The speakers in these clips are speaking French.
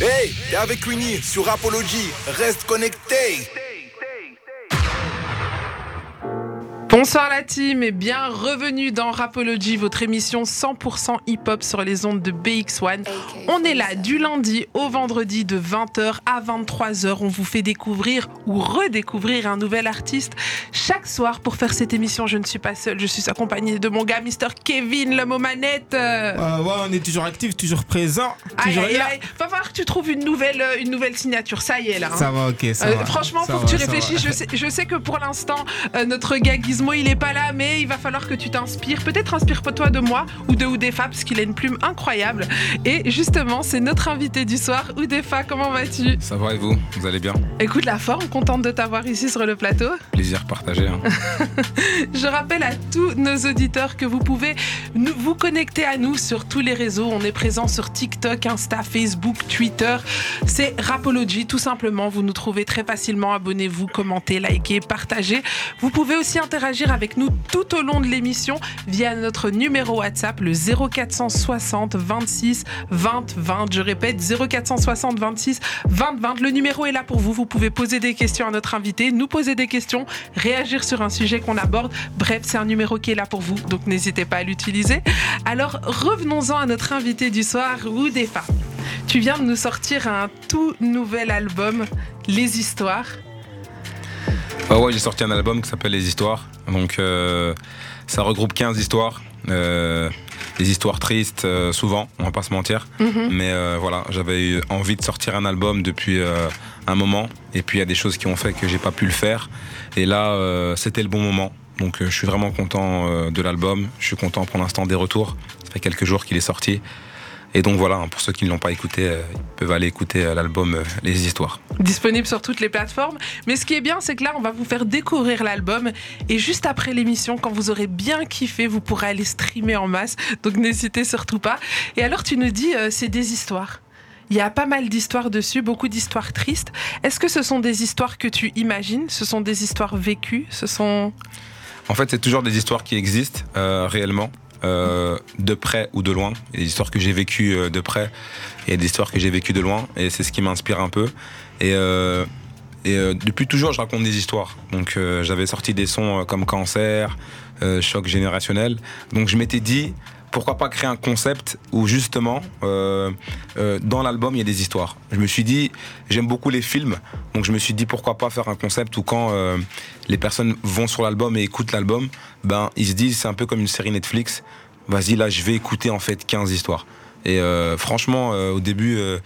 Hey, t'es avec Winnie sur Apology. Reste connecté. Bonsoir la team et bien revenue dans Rapology, votre émission 100% hip-hop sur les ondes de BX1. On est là du lundi au vendredi de 20h à 23h. On vous fait découvrir ou redécouvrir un nouvel artiste chaque soir. Pour faire cette émission, je ne suis pas seule, je suis accompagnée de mon gars Mr. Kevin, l'homme aux manettes. ouais, on est toujours actif, toujours présent, toujours aïe, aïe, Va falloir que tu trouves une nouvelle, euh, une nouvelle signature. Ça y est là. Hein. Ça va, ok, ça euh, va. Franchement, ça faut que tu réfléchisses. Je sais, je sais que pour l'instant, euh, notre gars Gizmo, il est pas là, mais il va falloir que tu t'inspires. Peut-être inspire-toi de moi ou de Oudefa, parce qu'il a une plume incroyable. Et justement, c'est notre invité du soir. Oudefa, comment vas-tu? Ça va et vous? Vous allez bien? Écoute la forme, contente de t'avoir ici sur le plateau. Plaisir partagé. Hein. Je rappelle à tous nos auditeurs que vous pouvez vous connecter à nous sur tous les réseaux. On est présent sur TikTok, Insta, Facebook, Twitter. C'est Rapology, tout simplement. Vous nous trouvez très facilement. Abonnez-vous, commentez, likez, partagez. Vous pouvez aussi interagir avec nous tout au long de l'émission via notre numéro WhatsApp, le 0460 26 20 20. Je répète, 0460 26 20 20. Le numéro est là pour vous. Vous pouvez poser des questions à notre invité, nous poser des questions, réagir sur un sujet qu'on aborde. Bref, c'est un numéro qui est là pour vous, donc n'hésitez pas à l'utiliser. Alors, revenons-en à notre invité du soir, Oudefa. Tu viens de nous sortir un tout nouvel album, Les Histoires. Bah ouais, j'ai sorti un album qui s'appelle Les Histoires. Donc euh, ça regroupe 15 histoires. Euh, des histoires tristes, euh, souvent, on va pas se mentir. Mhm. Mais voilà, j'avais eu envie de sortir un album depuis un moment. Et puis il y a des choses qui ont fait que j'ai pas pu le faire. Et là, c'était le bon moment. Donc je suis vraiment content de l'album. Je suis content pour l'instant des retours. Ça fait quelques jours qu'il est sorti. Et donc voilà, hein, pour ceux qui ne l'ont pas écouté, euh, ils peuvent aller écouter euh, l'album euh, Les Histoires. Disponible sur toutes les plateformes. Mais ce qui est bien, c'est que là, on va vous faire découvrir l'album. Et juste après l'émission, quand vous aurez bien kiffé, vous pourrez aller streamer en masse. Donc n'hésitez surtout pas. Et alors, tu nous dis, euh, c'est des histoires. Il y a pas mal d'histoires dessus, beaucoup d'histoires tristes. Est-ce que ce sont des histoires que tu imagines? Ce sont des histoires vécues? Ce sont... En fait, c'est toujours des histoires qui existent euh, réellement, euh, de près ou de loin. Il y a des histoires que j'ai vécues euh, de près et des histoires que j'ai vécues de loin. Et c'est ce qui m'inspire un peu. Et, euh, et depuis toujours, je raconte des histoires. Donc, j'avais sorti des sons comme Cancer, Choc générationnel. Donc, je m'étais dit, pourquoi pas créer un concept où justement, dans l'album, il y a des histoires. Je me suis dit, j'aime beaucoup les films, donc je me suis dit, pourquoi pas faire un concept où quand les personnes vont sur l'album et écoutent l'album, ben, ils se disent, c'est un peu comme une série Netflix, vas-y, là, je vais écouter en fait 15 histoires. Et euh, franchement, euh, au début, euh,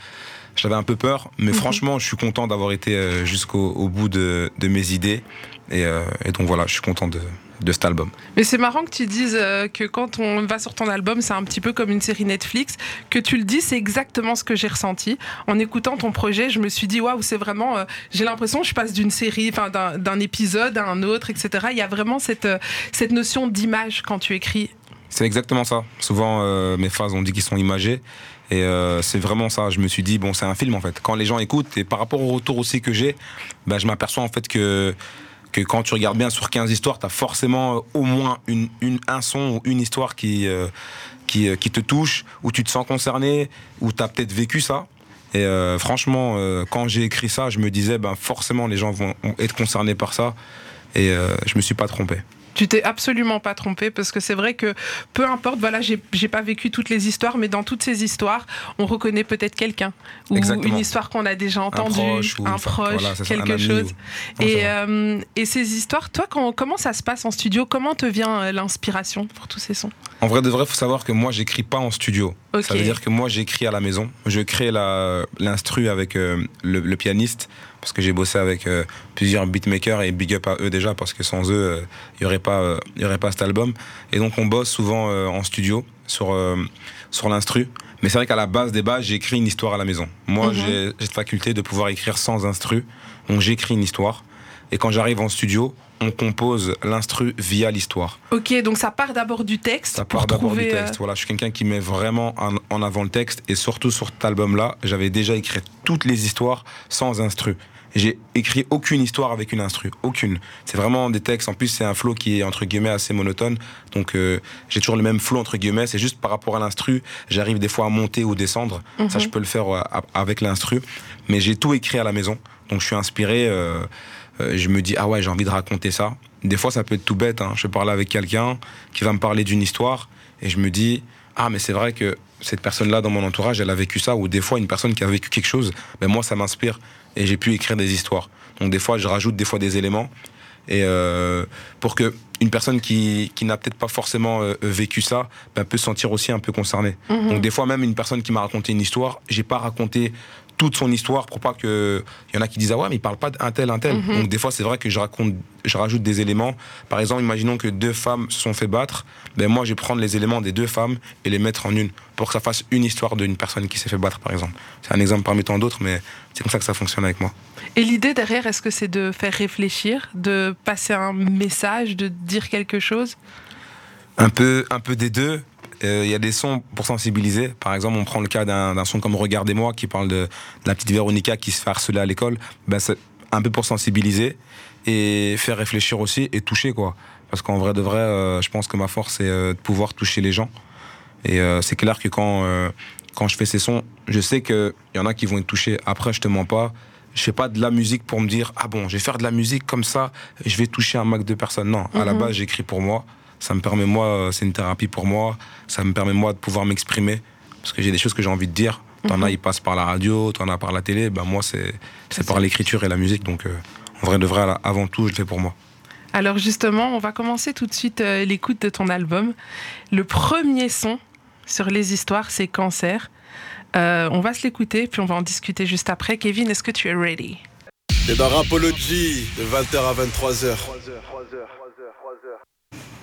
j'avais un peu peur, mais Mhm. franchement, je suis content d'avoir été jusqu'au au bout de, de mes idées. Et, et donc voilà, je suis content de, de cet album. Mais c'est marrant que tu dises euh, que quand on va sur ton album, c'est un petit peu comme une série Netflix. Que tu le dis, c'est exactement ce que j'ai ressenti. En écoutant ton projet, je me suis dit, waouh, c'est vraiment. euh, j'ai l'impression que je passe d'une série, enfin d'un épisode à un autre, etc. Il y a vraiment cette, euh, cette notion d'image quand tu écris. C'est exactement ça. Souvent, euh, mes phases, on dit qu'ils sont imagés. Et euh, c'est vraiment ça. Je me suis dit, bon, c'est un film en fait. Quand les gens écoutent, et par rapport au retour aussi que j'ai, bah, je m'aperçois en fait que, que quand tu regardes bien sur 15 histoires, tu as forcément euh, au moins une, un son ou une histoire qui, euh, euh, qui te touche, où tu te sens concerné, où tu as peut-être vécu ça. Et franchement, quand j'ai écrit ça, je me disais, ben, forcément, les gens vont être concernés par ça. Et je me suis pas trompé. Tu t'es absolument pas trompé parce que c'est vrai que peu importe, voilà, j'ai pas vécu toutes les histoires, mais dans toutes ces histoires, on reconnaît peut-être quelqu'un ou Exactement. une histoire qu'on a déjà entendue, proche un proche, voilà, un quelque chose. ou- Et, euh, et ces histoires, toi, quand, comment ça se passe en studio? Comment te vient euh, l'inspiration pour tous ces sons? En vrai de vrai, faut savoir que moi, j'écris pas en studio. Ok. Ça veut dire que moi, j'écris à la maison. Je crée l'instru avec euh, le, le pianiste parce que j'ai bossé avec euh, plusieurs beatmakers et big up à eux déjà parce que sans eux, il y aurait pas, euh, y aurait pas cet album. Et donc, on bosse souvent euh, en studio sur euh, sur l'instru. Mais c'est vrai qu'à la base des bases, j'écris une histoire à la maison. Moi, Mhm. j'ai j'ai cette faculté de pouvoir écrire sans instru. Donc, j'écris une histoire. Et quand j'arrive en studio, on compose l'instru via l'histoire. Ok, donc ça part d'abord du texte Ça part d'abord du texte. Voilà, je suis quelqu'un qui met vraiment en, en avant le texte et surtout sur cet album-là, j'avais déjà écrit toutes les histoires sans instru. J'ai écrit aucune histoire avec une instru, aucune. C'est vraiment des textes. En plus, c'est un flow qui est entre guillemets assez monotone. Donc, euh, j'ai toujours le même flow entre guillemets. C'est juste par rapport à l'instru, j'arrive des fois à monter ou descendre. Ça, je peux le faire euh, avec l'instru. Mais j'ai tout écrit à la maison. Donc, je suis inspiré. Euh, je me dis ah ouais, j'ai envie de raconter ça. Des fois, ça peut être tout bête. Hein. Je parle avec quelqu'un qui va me parler d'une histoire et je me dis ah mais c'est vrai que cette personne-là dans mon entourage, elle a vécu ça, ou des fois une personne qui a vécu quelque chose, ben moi ça m'inspire et j'ai pu écrire des histoires. Donc des fois je rajoute des fois des éléments et euh, pour que une personne qui, qui n'a peut-être pas forcément euh, vécu ça ben, peut se sentir aussi un peu concernée. Mhm. Donc des fois même une personne qui m'a raconté une histoire, j'ai pas raconté toute son histoire pour pas que il y en a qui disent ah ouais mais il parle pas d'un tel un tel. Mhm. Donc des fois c'est vrai que je raconte je rajoute des éléments. Par exemple, imaginons que deux femmes se sont fait battre, ben moi je vais prendre les éléments des deux femmes et les mettre en une pour que ça fasse une histoire d'une personne qui s'est fait battre par exemple. C'est un exemple parmi tant d'autres mais c'est comme ça que ça fonctionne avec moi. Et l'idée derrière, est-ce que c'est de faire réfléchir, de passer un message, de dire quelque chose? Un peu, un peu des deux. Euh, Il y a des sons pour sensibiliser. Par exemple, on prend le cas d'un son comme Regardez-moi qui parle de, de la petite Véronica qui se fait harceler à l'école. Ben, c'est un peu pour sensibiliser et faire réfléchir aussi et toucher quoi. Parce qu'en vrai de vrai, euh, je pense que ma force c'est euh, de pouvoir toucher les gens. Et c'est clair que quand quand je fais ces sons, je sais que il y en a qui vont être touchés. Après, je te mens pas. Je fais pas de la musique pour me dire ah bon, je vais faire de la musique comme ça, je vais toucher un max de personnes. Non, à la Mhm. base, j'écris pour moi. Ça me permet moi, euh, c'est une thérapie pour moi. Ça me permet moi de pouvoir m'exprimer parce que j'ai des choses que j'ai envie de dire. T'en as, ils passent par la radio, t'en as par la télé. Ben moi, c'est c'est par l'écriture et la musique. Donc, euh, en vrai de vrai, avant tout, je le fais pour moi. Alors justement, on va commencer tout de suite euh, l'écoute de ton album. Le premier son sur les histoires, c'est Cancer. Euh, on va se l'écouter, puis on va en discuter juste après. Kevin, est-ce que tu es ready? T'es dans Rapology de 20h à 23h.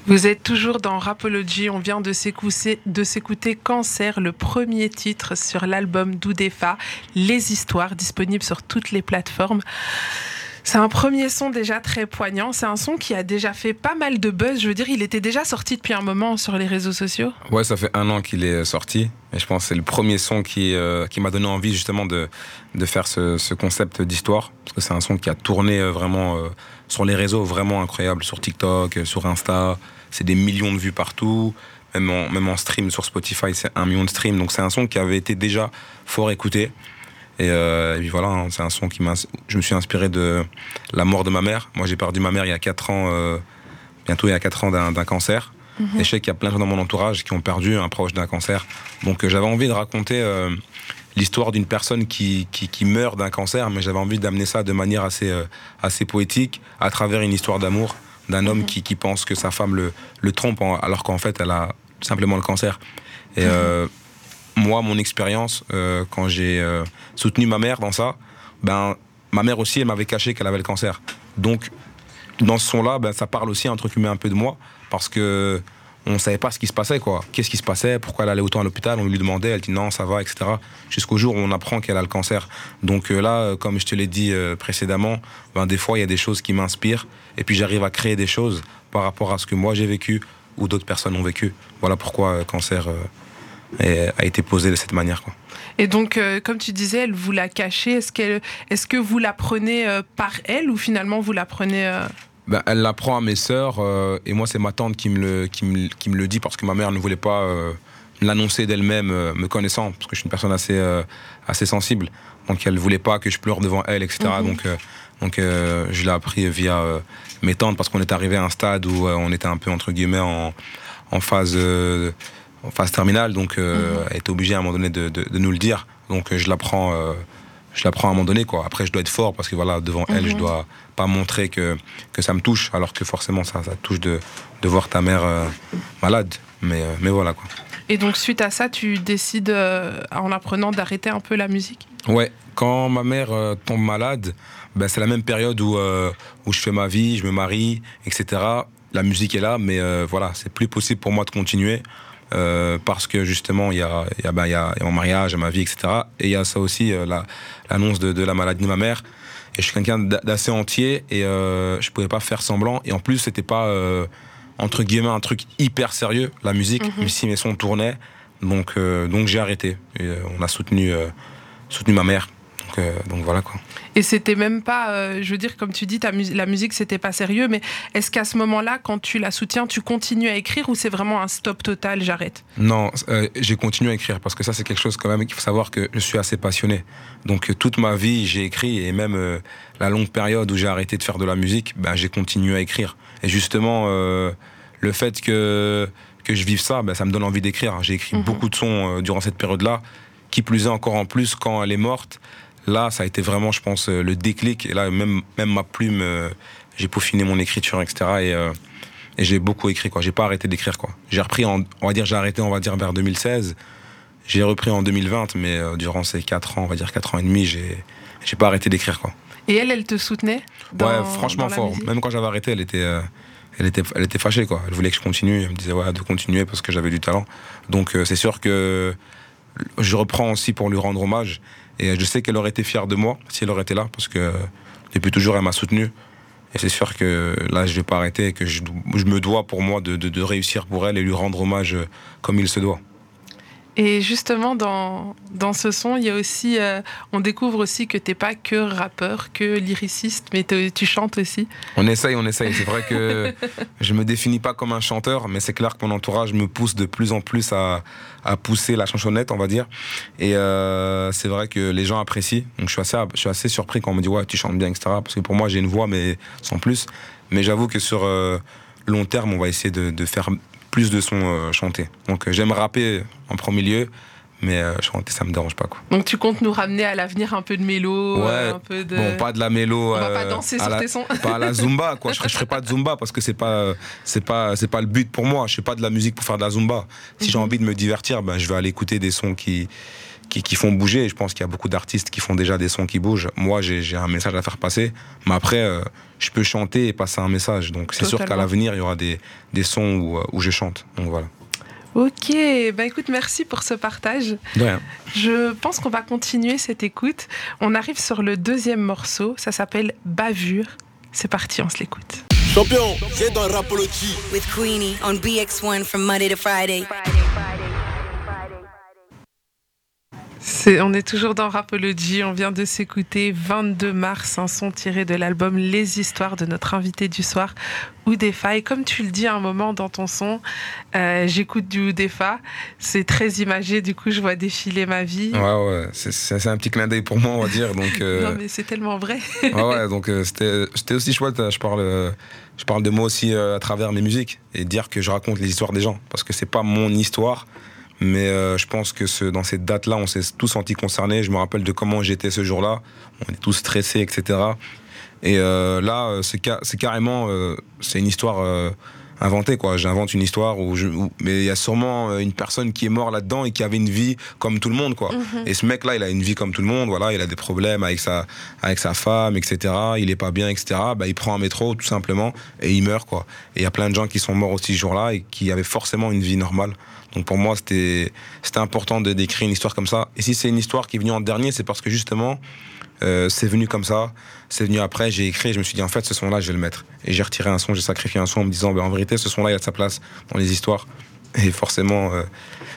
Vous êtes toujours dans Rapology. On vient de s'écouter, Cancer, le premier titre sur l'album d'Oudefa, Les Histoires, disponible sur toutes les plateformes. C'est un premier son déjà très poignant. C'est un son qui a déjà fait pas mal de buzz. Je veux dire, il était déjà sorti depuis un moment sur les réseaux sociaux. Ouais, ça fait un an qu'il est sorti. Et je pense que c'est le premier son qui, euh, qui m'a donné envie justement de, de faire ce, ce concept d'histoire. Parce que c'est un son qui a tourné euh, vraiment euh, sur les réseaux, vraiment incroyable. Sur TikTok, euh, sur Insta. C'est des millions de vues partout. Même en, même en stream sur Spotify, c'est un million de streams. Donc c'est un son qui avait été déjà fort écouté. Et, euh, et puis voilà, hein, c'est un son qui m'a. Je me suis inspiré de la mort de ma mère. Moi, j'ai perdu ma mère il y a 4 ans, euh, bientôt il y a 4 ans d'un cancer. Et je sais qu'il y a plein de gens dans mon entourage qui ont perdu un proche d'un cancer. Donc euh, j'avais envie de raconter l'histoire d'une personne qui, qui, qui meurt d'un cancer, mais j'avais envie d'amener ça de manière assez, assez poétique, à travers une histoire d'amour d'un homme qui, qui pense que sa femme le, le trompe, en- alors qu'en fait elle a simplement le cancer. Et euh, moi, mon expérience, euh, quand j'ai euh, soutenu ma mère dans ça, ben, ma mère aussi, elle m'avait caché qu'elle avait le cancer. Donc, dans ce son-là, ben, ça parle aussi, entre guillemets, un peu de moi, parce que on savait pas ce qui se passait, quoi. Qu'est-ce qui se passait? Pourquoi elle allait autant à l'hôpital? On lui demandait, elle dit non, ça va, etc. Jusqu'au jour où on apprend qu'elle a le cancer. Donc euh, là, euh, comme je te l'ai dit euh, précédemment, ben, des fois, il y a des choses qui m'inspirent, et puis j'arrive à créer des choses par rapport à ce que moi j'ai vécu ou d'autres personnes ont vécu. Voilà pourquoi euh, cancer est- a été posé de cette manière, quoi. Et donc, comme tu disais, elle vous l'a caché. Est-ce est-ce que vous la prenez euh, par elle ou finalement vous la prenez euh, Ben, elle l'apprend à mes sœurs euh, et moi c'est ma tante qui me, le, qui, me, qui me le dit parce que ma mère ne voulait pas euh, l'annoncer d'elle-même euh, me connaissant parce que je suis une personne assez, euh, assez sensible. Donc elle voulait pas que je pleure devant elle etc Mhm. donc, donc je l'ai appris via mes tantes parce qu'on est arrivé à un stade où on était un peu entre guillemets en, en phase en phase terminale. Donc euh, elle était obligée à un moment donné de, de, de nous le dire. Donc je l'apprends je l'apprends à un moment donné quoi. Après je dois être fort parce que voilà devant elle je dois pas montrer que, que ça me touche alors que forcément ça, ça touche de, de voir ta mère euh, malade. Mais, euh, mais voilà quoi. Et donc, suite à ça, tu décides, euh, en apprenant, d'arrêter un peu la musique? Ouais, quand ma mère tombe malade, ben, c'est la même période où, où je fais ma vie, je me marie, etc. La musique est là, mais voilà, c'est plus possible pour moi de continuer. Euh, parce que justement, il y a, il y, a, ben, il y a il y a mon mariage, ma vie, etc. Et il y a ça aussi, euh, la- l'annonce de, de la maladie de ma mère. Et je suis quelqu'un d'a- d'assez entier et euh, je pouvais pas faire semblant. Et en plus, c'était pas, euh, entre guillemets, un truc hyper sérieux, la musique, même si mes sons tournaient. Donc, donc j'ai arrêté. Et, on a soutenu, soutenu ma mère. Donc, euh, donc voilà quoi. Et c'était même pas, euh, je veux dire, comme tu dis, ta mus- la musique c'était pas sérieux, mais est-ce qu'à ce moment-là, quand tu la soutiens, tu continues à écrire ou c'est vraiment un stop total, j'arrête? Non, euh, j'ai continué à écrire parce que ça c'est quelque chose quand même qu'il faut savoir que je suis assez passionné. Donc toute ma vie j'ai écrit et même la longue période où j'ai arrêté de faire de la musique, ben, j'ai continué à écrire. Et justement le fait que que je vive ça, ben, ça me donne envie d'écrire. J'ai écrit Mhm. beaucoup de sons durant cette période-là, qui plus est encore en plus quand elle est morte. Là, ça a été vraiment, je pense, euh, le déclic. Et là, même même ma plume, euh, j'ai peaufiné mon écriture, etc. Et euh, et j'ai beaucoup écrit quoi. J'ai pas arrêté d'écrire quoi. J'ai repris en, on va dire j'ai arrêté on va dire vers 2016 j'ai repris en 2020 mais euh, durant ces 4 ans on va dire 4 ans et demi j'ai j'ai pas arrêté d'écrire quoi. Et elle, elle te soutenait dans- ouais franchement dans fort. même quand j'avais arrêté elle était elle était elle était fâchée quoi. Elle voulait que je continue. Elle me disait ouais de continuer parce que j'avais du talent. Donc c'est sûr que je reprends aussi pour lui rendre hommage et je sais qu'elle aurait été fière de moi si elle aurait été là parce que depuis toujours elle m'a soutenu et c'est sûr que là, je vais pas arrêter et que je, me dois pour moi de, de- réussir pour elle et lui rendre hommage comme il se doit. Et justement, dans, dans ce son, il y a aussi, euh, on découvre aussi que t'es pas que rappeur, que lyriciste, mais tu chantes aussi. On essaye, on essaye. C'est vrai que je me définis pas comme un chanteur, mais c'est clair que mon entourage me pousse de plus en plus à, à pousser la chansonnette, on va dire. Et euh, c'est vrai que les gens apprécient. Donc je suis assez, je suis assez surpris quand on me dit ouais, tu chantes bien, etc. Parce que pour moi, j'ai une voix, mais sans plus. Mais j'avoue que sur euh, long terme, on va essayer de, de faire plus de sons euh, chantés. Donc euh, j'aime rapper en premier lieu, mais euh, chanter, ça me dérange pas. Quoi. Donc tu comptes nous ramener à l'avenir un peu de mélo, Ouais. euh, un peu de... Bon, pas de la mélo. On va pas euh, danser sur la- tes sons. pas à la zumba quoi je je ferai pas de zumba parce que c'est pas c'est pas c'est pas le but pour moi je fais pas de la musique pour faire de la zumba si j'ai Mhm. envie de me divertir ben je vais aller écouter des sons qui qui, qui font bouger. Et je pense qu'il y a beaucoup d'artistes qui font déjà des sons qui bougent. Moi j'ai j'ai un message à faire passer. Mais après euh, je peux chanter et passer un message. Donc c'est sûr qu'à l'avenir il y aura des des sons où, euh, où je chante. Donc voilà. Ok, bah écoute, merci pour ce partage. de rien. Je pense qu'on va continuer cette écoute. On arrive sur le deuxième morceau, ça s'appelle Bavure. C'est parti, on se l'écoute. Champion, j'ai dans Rapology. with Queenie on BX1 from Monday to Friday. On est toujours dans Rapology, on vient de s'écouter 22 mars, un son tiré de l'album Les Histoires de notre invité du soir, Oudefa. Et comme tu le dis à un moment dans ton son, euh, j'écoute du Oudefa, c'est très imagé, du coup je vois défiler ma vie. ouais ouais c'est un petit clin d'œil pour moi on va dire donc euh, Non mais c'est tellement vrai. ouais, ouais, donc euh, c'était c'était aussi chouette. euh, Je parle, je parle de moi aussi à travers mes musiques et dire que je raconte les histoires des gens parce que c'est pas mon histoire, mais euh, je pense que ce, dans cette date-là, on s'est tous sentis concernés. Je me rappelle de comment j'étais ce jour-là. On est tous stressés, etc. Et euh, là, euh, c'est ca- c'est carrément, euh, c'est une histoire. Inventée quoi j'invente une histoire où je, où- mais il y a sûrement euh, une personne qui est morte là-dedans et qui avait une vie comme tout le monde quoi et ce mec là il a une vie comme tout le monde voilà il a des problèmes avec sa avec sa femme, etc. Il est pas bien, etc. Bah, il prend un métro tout simplement et il meurt quoi. Et il y a plein de gens qui sont morts aussi ce jour-là et qui avaient forcément une vie normale. Donc pour moi c'était c'était important de d'écrire une histoire comme ça. Et si c'est une histoire qui est venue en dernier, c'est parce que justement euh, c'est venu comme ça. C'est venu après. J'ai écrit. Je me suis dit en fait ce son-là je vais le mettre. Et j'ai retiré un son, j'ai sacrifié un son en me disant bah, en vérité ce son-là il a de sa place dans les histoires. Et forcément euh,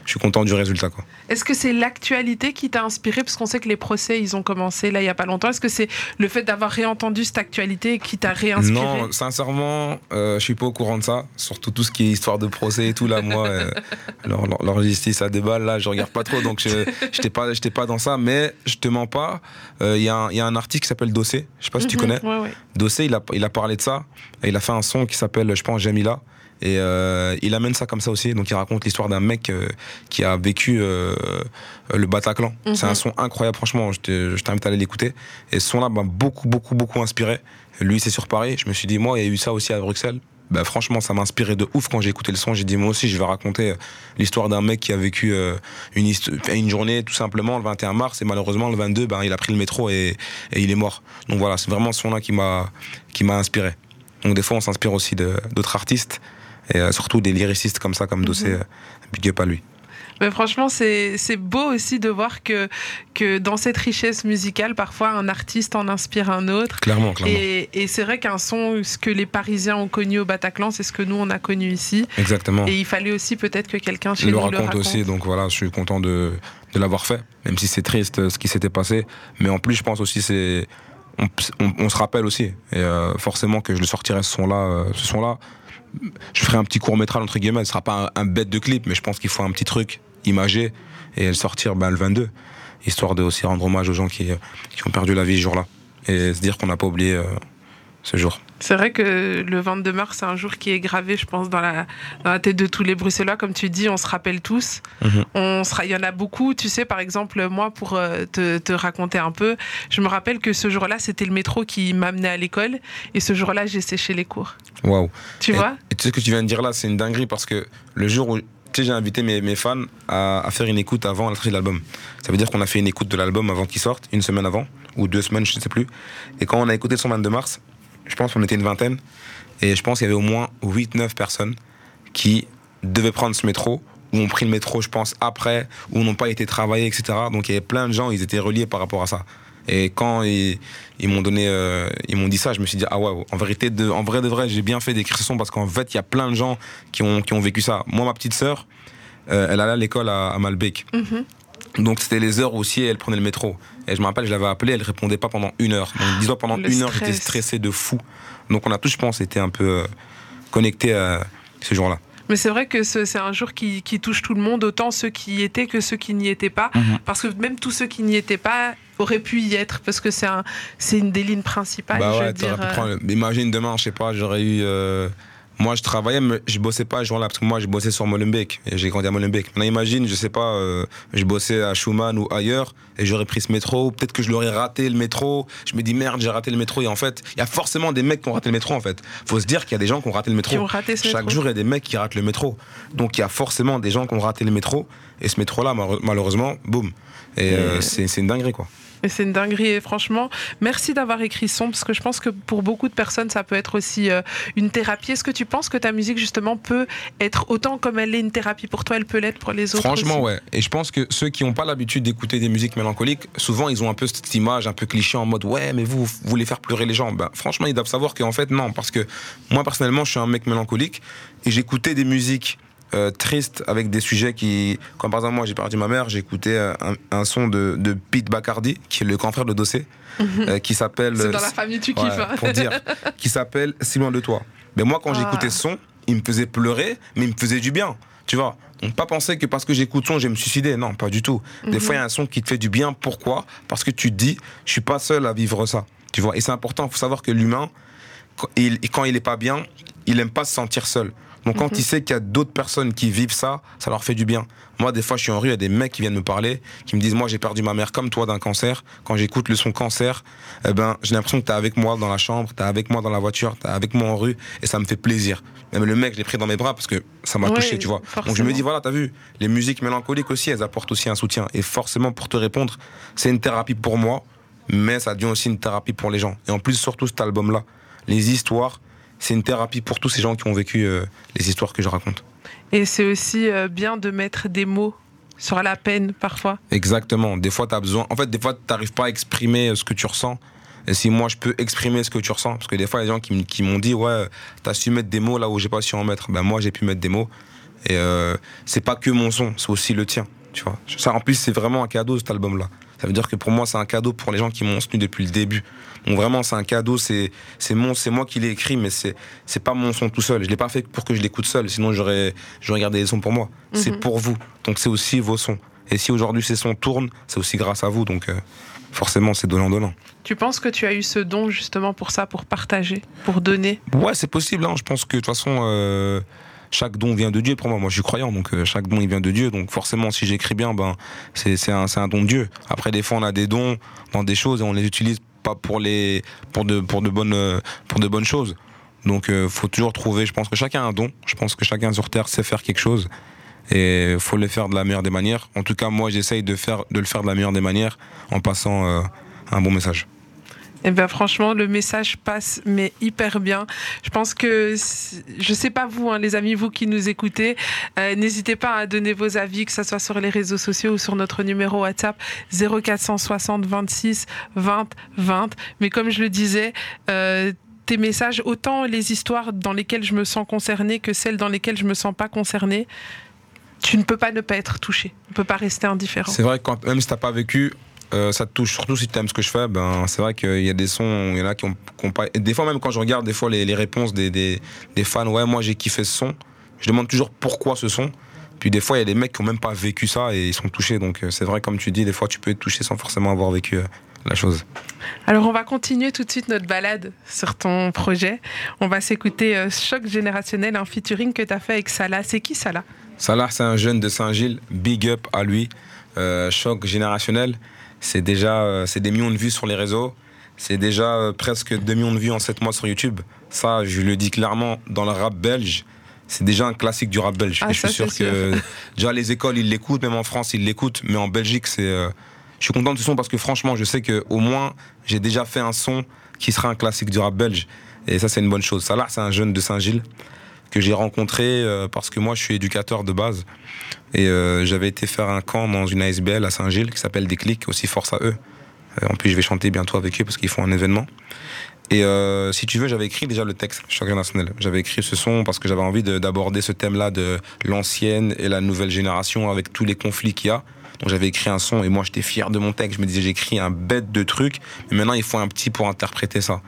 je suis content du résultat quoi. Est-ce que c'est l'actualité qui t'a inspiré? Parce qu'on sait que les procès, ils ont commencé là il y a pas longtemps. Est-ce que c'est le fait d'avoir réentendu cette actualité qui t'a réinspiré? Non, sincèrement, euh, je suis pas au courant de ça. Surtout tout ce qui est histoire de procès et tout là, moi, euh, leur, leur- justice à là, je regarde pas trop, donc je j'étais pas j'étais pas dans ça. Mais je te mens pas. euh, Il y, a un- il y a un artiste qui s'appelle Dossé. Je sais pas si tu Mhm, connais. ouais, ouais. Dossé, il a il a parlé de ça. Et il a fait un son qui s'appelle, je pense, Jamila. Et euh, il amène ça comme ça aussi. Donc il raconte l'histoire d'un mec euh, qui a vécu euh, le Bataclan. C'est Mhm. un son incroyable, franchement. Je te- je t'invite à aller l'écouter. Et ce son-là m'a beaucoup, beaucoup, beaucoup inspiré. Lui, c'est sur Paris. Je me suis dit, moi, il y a eu ça aussi à Bruxelles. Bah, franchement, ça m'a inspiré de ouf quand j'ai écouté le son. J'ai dit, moi aussi, je vais raconter l'histoire d'un mec qui a vécu une, journée, tout simplement, le 21 mars. Et malheureusement, le 22, ben, il a pris le métro et, et il est mort. Donc voilà, c'est vraiment ce son-là qui m'a inspiré. Donc des fois, on s'inspire aussi d'autres artistes. Et euh, surtout des lyricistes comme ça, comme Dossé. euh, Big up à lui. Mais franchement, c'est c'est beau aussi de voir que, que dans cette richesse musicale, parfois un artiste en inspire un autre. Clairement, clairement. Et, et c'est vrai qu'un son, ce que les Parisiens ont connu au Bataclan, c'est ce que nous, on a connu ici. Exactement. Et il fallait aussi peut-être que quelqu'un chez le nous raconte, le raconte. aussi, donc voilà, je suis content de, de l'avoir fait, même si c'est triste euh, ce qui s'était passé. Mais en plus, je pense aussi, c'est. On, on- on se rappelle aussi, et euh, forcément que je le sortirai ce son-là. euh, ce son-là. Je ferai un petit court métrage entre guillemets, ce sera pas un, bête de clip, mais je pense qu'il faut un petit truc imagé et le sortir ben, le 22, histoire de aussi rendre hommage aux gens qui, qui ont perdu la vie ce jour-là et se dire qu'on n'a pas oublié euh, ce jour. C'est vrai que le 22 mars, c'est un jour qui est gravé, je pense, dans la, dans la tête de tous les Bruxellois. Comme tu dis, on se rappelle tous. Mhm. On sera, il y en a beaucoup. Tu sais, par exemple, moi, pour euh, te, te raconter un peu, je me rappelle que ce jour-là, c'était le métro qui m'amenait à l'école. Et ce jour-là, j'ai séché les cours. Waouh! Tu et, vois? et tu sais ce que tu viens de dire là, c'est une dinguerie parce que le jour où tu sais, j'ai invité mes, mes fans à, à faire une écoute avant la sortie de l'album. Ça veut dire qu'on a fait une écoute de l'album avant qu'il sorte, une semaine avant, ou deux semaines, je ne sais plus. Et quand on a écouté le son 22 mars, je pense qu'on était une vingtaine, et je pense qu'il y avait au moins 8-9 personnes qui devaient prendre ce métro, ou ont pris le métro, je pense, après, ou n'ont pas été travaillés, etc. Donc il y avait plein de gens, ils étaient reliés par rapport à ça. Et quand ils, ils m'ont donné, euh, ils m'ont dit ça, je me suis dit ah ouais, en vérité, de, en vrai de vrai, j'ai bien fait d'écrire ce son parce qu'en fait, il y a plein de gens qui ont, qui ont vécu ça. Moi, ma petite sœur, euh, elle allait à l'école à, à Malbec. Mhm. Donc c'était les heures aussi, elle prenait le métro. Et je me rappelle, je l'avais appelée, elle répondait pas pendant une heure. Donc dis-toi, pendant Le une heure, j'étais stress. stressé de fou. Donc on a tous, je pense, été un peu euh, connectés à ce jour-là. Mais c'est vrai que ce- c'est un jour qui, qui touche tout le monde, autant ceux qui y étaient que ceux qui n'y étaient pas. Mhm. Parce que même tous ceux qui n'y étaient pas auraient pu y être, parce que c'est un, c'est une des lignes principales. bah je veux ouais, t'aurais dire, pu euh, prendre- Imagine demain, je sais pas, j'aurais eu. euh, Moi, je travaillais, mais je bossais pas ce jour-là, parce que moi, je bossais sur Molenbeek, et j'ai grandi à Molenbeek. Maintenant, imagine, je sais pas, euh, je bossais à Schumann ou ailleurs, et j'aurais pris ce métro, peut-être que je l'aurais raté le métro. Je me dis, merde, j'ai raté le métro, et en fait, il y a forcément des mecs qui ont raté le métro, en fait. Faut se dire qu'il y a des gens qui ont raté le métro. Qui ont raté ce Chaque métro. jour, il y a des mecs qui ratent le métro. Donc, il y a forcément des gens qui ont raté le métro, et ce métro-là, mal- malheureusement, boum. Et euh, c'est une dinguerie, quoi. Et c'est une dinguerie. Et franchement, merci d'avoir écrit son, parce que je pense que pour beaucoup de personnes, ça peut être aussi euh, une thérapie. Est-ce que tu penses que ta musique, justement, peut être autant comme elle est une thérapie pour toi, elle peut l'être pour les autres Franchement, aussi? ouais. Et je pense que ceux qui n'ont pas l'habitude d'écouter des musiques mélancoliques, souvent ils ont un peu cette image un peu cliché en mode ouais, mais vous, vous voulez faire pleurer les gens. Ben, franchement, ils doivent savoir qu'en fait, non. Parce que moi, personnellement, je suis un mec mélancolique et j'écoutais des musiques. Euh, tristes avec des sujets qui comme par exemple moi j'ai perdu ma mère euh, un, un son de, de Pete Bacardi qui est le grand frère de Dossé euh, qui s'appelle C'est euh, dans la famille, tu Ouais, kiffes. hein. pour dire, qui s'appelle Si loin de toi. Mais moi, quand Ah. j'écoutais ce son, il me faisait pleurer, mais il me faisait du bien. Tu vois Donc, pas penser que parce que j'écoute son, je vais me suicider. Non, pas du tout. Des fois, il y a un son qui te fait du bien. Pourquoi? Parce que tu te dis, je suis pas seul à vivre ça. Tu vois Et c'est important. Il faut savoir que l'humain, quand il, quand il est pas bien, il aime pas se sentir seul. Donc quand il sait qu'il y a d'autres personnes qui vivent ça, ça leur fait du bien. Moi, des fois, je suis en rue, il y a des mecs qui viennent me parler, qui me disent, moi, j'ai perdu ma mère comme toi d'un cancer. Quand j'écoute le son cancer, eh ben, j'ai l'impression que t'es avec moi dans la chambre, t'es avec moi dans la voiture, t'es avec moi en rue, et ça me fait plaisir. Même le mec, je l'ai pris dans mes bras parce que ça m'a Ouais, touché, tu vois. Donc je me dis, voilà, t'as vu, les musiques mélancoliques aussi, elles apportent aussi un soutien. Et forcément, pour te répondre, c'est une thérapie pour moi, mais ça devient aussi une thérapie pour les gens. Et en plus, surtout cet album-là, les histoires, c'est une thérapie pour tous ces gens qui ont vécu euh, les histoires que je raconte. Et c'est aussi euh, bien de mettre des mots sur la peine parfois. Exactement. Des fois, tu as besoin. En fait, des fois, tu n'arrives pas à exprimer euh, ce que tu ressens. Et si moi, je peux exprimer ce que tu ressens, parce que des fois, il y a des gens qui, m'ont dit, ouais, tu as su mettre des mots là où j'ai pas su en mettre. Ben, moi, j'ai pu mettre des mots. Et euh, c'est pas que mon son, c'est aussi le tien. Tu vois. Ça, en plus, c'est vraiment un cadeau, cet album-là. Ça veut dire que pour moi, c'est un cadeau pour les gens qui m'ont soutenu depuis le début. Donc vraiment, c'est un cadeau, c'est c'est mon, c'est moi qui l'ai écrit, mais c'est c'est pas mon son tout seul. Je l'ai pas fait pour que je l'écoute seul, sinon j'aurais j'aurais gardé les sons pour moi. C'est pour vous, donc c'est aussi vos sons. Et si aujourd'hui ces sons tournent, c'est aussi grâce à vous, donc euh, forcément c'est donnant donnant. Tu penses que tu as eu ce don justement pour ça, pour partager, pour donner? Ouais, c'est possible. Hein. Je pense que de toute façon, euh, chaque don vient de Dieu pour moi. Moi, je suis croyant, donc euh, chaque don il vient de Dieu. Donc forcément, si j'écris bien, ben c'est un, un don de Dieu. Après, des fois, on a des dons dans des choses et on les utilise pas pour les pour de pour de bonnes euh, pour de bonnes choses. Donc, euh, faut toujours trouver. Je pense que chacun a un don. Je pense que chacun sur terre sait faire quelque chose. Et faut le faire de la meilleure des manières. En tout cas, moi, j'essaye de faire de le faire de la meilleure des manières en passant euh, un bon message. Eh ben franchement, le message passe mais hyper bien. Je pense que je sais pas vous, hein, les amis, vous qui nous écoutez, euh, n'hésitez pas à donner vos avis, que ce soit sur les réseaux sociaux ou sur notre numéro WhatsApp 0460 26 20 20. Mais comme je le disais. Euh, tes messages, autant les histoires dans lesquelles je me sens concernée que celles dans lesquelles je me sens pas concernée, tu ne peux pas ne pas être touché. On ne peut pas rester indifférent. C'est vrai que même si t'as pas vécu, euh, ça te touche. Surtout si tu aimes ce que je fais, ben, c'est vrai qu'il y a des sons, il y en a qui ont, pas. Et des fois, même quand je regarde des fois les, les réponses des, des, des, fans, ouais, moi j'ai kiffé ce son, je demande toujours pourquoi ce son. Puis des fois, il y a des mecs qui ont même pas vécu ça et ils sont touchés. Donc euh, c'est vrai, comme tu dis, des fois tu peux être touché sans forcément avoir vécu. Euh, la chose. Alors on va continuer tout de suite notre balade sur ton projet. On va s'écouter euh, Choc générationnel, un featuring que tu as fait avec Salah. C'est qui Salah? Salah, c'est un jeune de Saint-Gilles. Big up à lui. Euh, choc générationnel, c'est déjà euh, c'est des millions de vues sur les réseaux. C'est déjà presque 2 millions de vues en 7 mois sur YouTube. Ça, je le dis clairement, dans le rap belge, c'est déjà un classique du rap belge. Ah, Et je suis sûr, sûr que déjà les écoles, ils l'écoutent, même en France, ils l'écoutent. Mais en Belgique, c'est je suis content de ce son parce que franchement, je sais que au moins j'ai déjà fait un son qui sera un classique du rap belge. Et ça, c'est une bonne chose. Salah, c'est un jeune de Saint-Gilles que j'ai rencontré euh, parce que moi, je suis éducateur de base. Et euh, j'avais été faire un camp dans une ASBL à Saint-Gilles qui s'appelle Déclic, aussi force à eux. Euh, en plus, je vais chanter bientôt avec eux parce qu'ils font un événement. Et si tu veux, j'avais écrit déjà le texte, Choc National. J'avais écrit ce son parce que j'avais envie d'aborder ce thème-là de l'ancienne et la nouvelle génération avec tous les conflits qu'il y a. Donc j'avais écrit un son et moi j'étais fier de mon texte. Je me disais j'ai écrit un bête de truc, mais maintenant il faut un petit pour interpréter ça.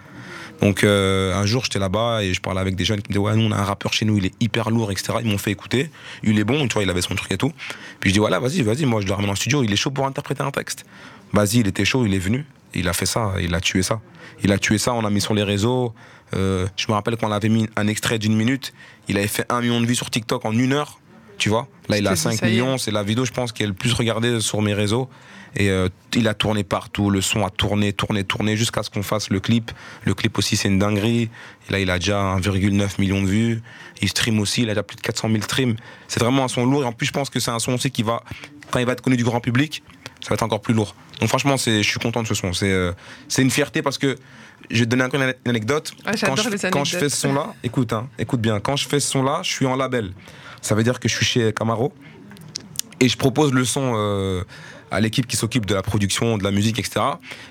Donc euh, un jour j'étais là-bas et je parlais avec des jeunes qui me disaient ouais nous on a un rappeur chez nous il est hyper lourd etc. Ils m'ont fait écouter, il est bon, tu vois il avait son truc et tout. Puis je dis voilà vas-y vas-y moi je le ramène en studio, il est chaud pour interpréter un texte. Vas-y il était chaud, il est venu, il a fait ça, il a tué ça. Il a tué ça, on l'a mis sur les réseaux. Euh, je me rappelle qu'on avait mis un extrait d'une minute, il avait fait un million de vues sur TikTok en une heure. Tu vois Là, il a 5 millions. C'est la vidéo, je pense, qui est le plus regardée sur mes réseaux. Et euh, il a tourné partout. Le son a tourné, tourné, tourné jusqu'à ce qu'on fasse le clip. Le clip aussi, c'est une dinguerie. Et là, il a déjà 1,9 million de vues. Il stream aussi. Il a déjà plus de 400 000 streams. C'est vraiment un son lourd. Et en plus, je pense que c'est un son aussi qui va, quand il va être connu du grand public, ça va être encore plus lourd. Donc, franchement, je suis content de ce son. C'est euh, une fierté parce que je vais te donner une anecdote. Ah, quand, je, quand je fais ce son-là, écoute, hein, écoute bien. Quand je fais ce son-là, je suis en label. Ça veut dire que je suis chez Camaro et je propose le son euh, à l'équipe qui s'occupe de la production, de la musique, etc.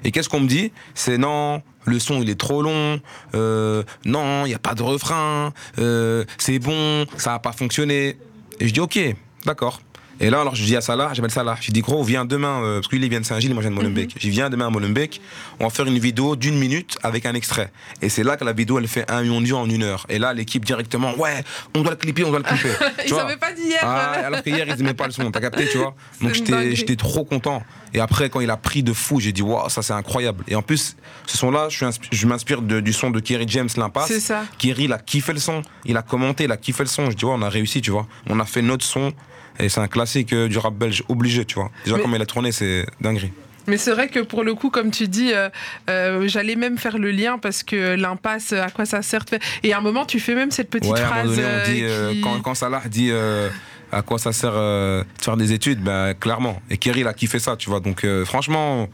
Et qu'est-ce qu'on me dit? C'est non, le son il est trop long, euh, non, il n'y a pas de refrain, euh, c'est bon, ça n'a pas fonctionné. Et je dis ok, d'accord. Et là, alors je dis à Salah, j'appelle Salah, je dis gros, viens demain, euh, parce que lui il vient de Saint-Gilles, moi je viens de Molenbeek. Mm -hmm. Je viens demain à Molenbeek, on va faire une vidéo d'une minute avec un extrait. Et c'est là que la vidéo elle fait un million de vues en une heure. Et là, l'équipe directement, ouais, on doit le clipper, on doit le clipper. ils savaient pas d'hier. Ah, alors qu'hier ils n'aimaient pas le son, t'as capté, tu vois. Donc j'étais trop content. Et après, quand il a pris de fou, j'ai dit, waouh, ça c'est incroyable. Et en plus, ce son-là, je, je m'inspire du son de Kerry James, L'Impasse. C'est ça. Kerry, il a kiffé le son, il a commenté, il a kiffé le son. Je dis, ouais, on a réussi, tu vois. On a fait notre son. Et c'est un classique du rap belge obligé, tu vois. Déjà, Mais- comme il a tourné, c'est dinguerie. Mais c'est vrai que pour le coup, comme tu dis, euh, euh, j'allais même faire le lien parce que l'impasse, à quoi ça sert de faire- Et à un moment, tu fais même cette petite ouais, à un phrase. moment donné, on euh, dit, euh, qui- quand, quand Salah dit euh, à quoi ça sert euh, de faire des études, ben clairement. Et Kerry, il a kiffé ça, tu vois. Donc, euh, franchement,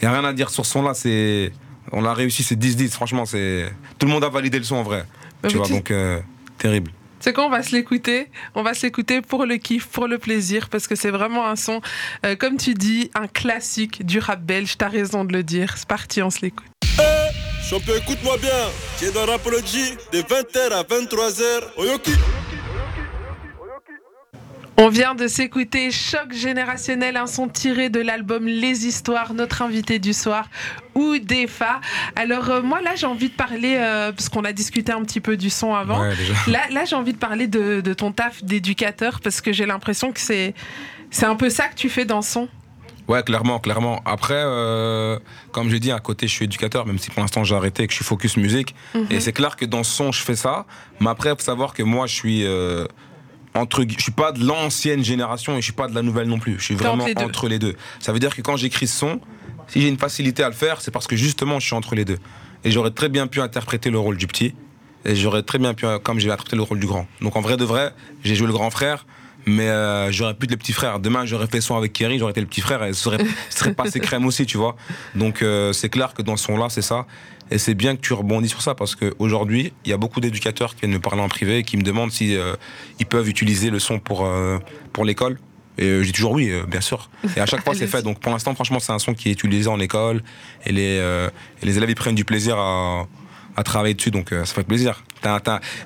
il n'y a rien à dire sur ce son-là. C'est. On a réussi, c'est 10-10. Franchement, c'est. Tout le monde a validé le son en vrai. Bah, tu vois, tu- donc, euh, terrible. C'est quoi, on va se l'écouter? On va se l'écouter pour le kiff, pour le plaisir, parce que c'est vraiment un son, euh, comme tu dis, un classique du rap belge. T'as raison de le dire. C'est parti, on se l'écoute. Champion, écoute-moi bien. Es dans Rapology de 20h à 23h. Oyoki. On vient de s'écouter Choc générationnel, un son tiré de l'album Les Histoires, notre invité du soir, Oudefa. Alors euh, moi là j'ai envie de parler, euh, parce qu'on a discuté un petit peu du son avant, Ouais, là, là j'ai envie de parler de, de ton taf d'éducateur, parce que j'ai l'impression que c'est, c'est un peu ça que tu fais dans son. Ouais, clairement, clairement. Après, euh, comme je dis, à côté, je suis éducateur, même si pour l'instant j'ai arrêté et que je suis focus musique. Et c'est clair que dans son, je fais ça. Mais après, faut savoir que moi, je suis euh, entre, je suis pas de l'ancienne génération et je suis pas de la nouvelle non plus. Je suis vraiment entre les deux. entre les deux. Ça veut dire que quand j'écris ce son, si j'ai une facilité à le faire, c'est parce que justement, je suis entre les deux. Et j'aurais très bien pu interpréter le rôle du petit. Et j'aurais très bien pu, comme j'ai interprété le rôle du grand. Donc en vrai de vrai, j'ai joué le grand frère. mais euh, j'aurais pu être le petit frère. Demain, j'aurais fait son avec Kerry, j'aurais été le petit frère et ce serait, ce serait passé crème aussi, tu vois. Donc, euh, c'est clair que dans ce son-là, c'est ça. Et c'est bien que tu rebondis sur ça parce qu'aujourd'hui, il y a beaucoup d'éducateurs qui viennent me parler en privé et qui me demandent si euh, ils peuvent utiliser le son pour, euh, pour l'école. Et euh, j'ai toujours oui, euh, bien sûr. Et à chaque fois, c'est fait. Donc pour l'instant, franchement, c'est un son qui est utilisé en école et les, et les élèves ils prennent du plaisir à, à travailler dessus. Donc ça fait plaisir.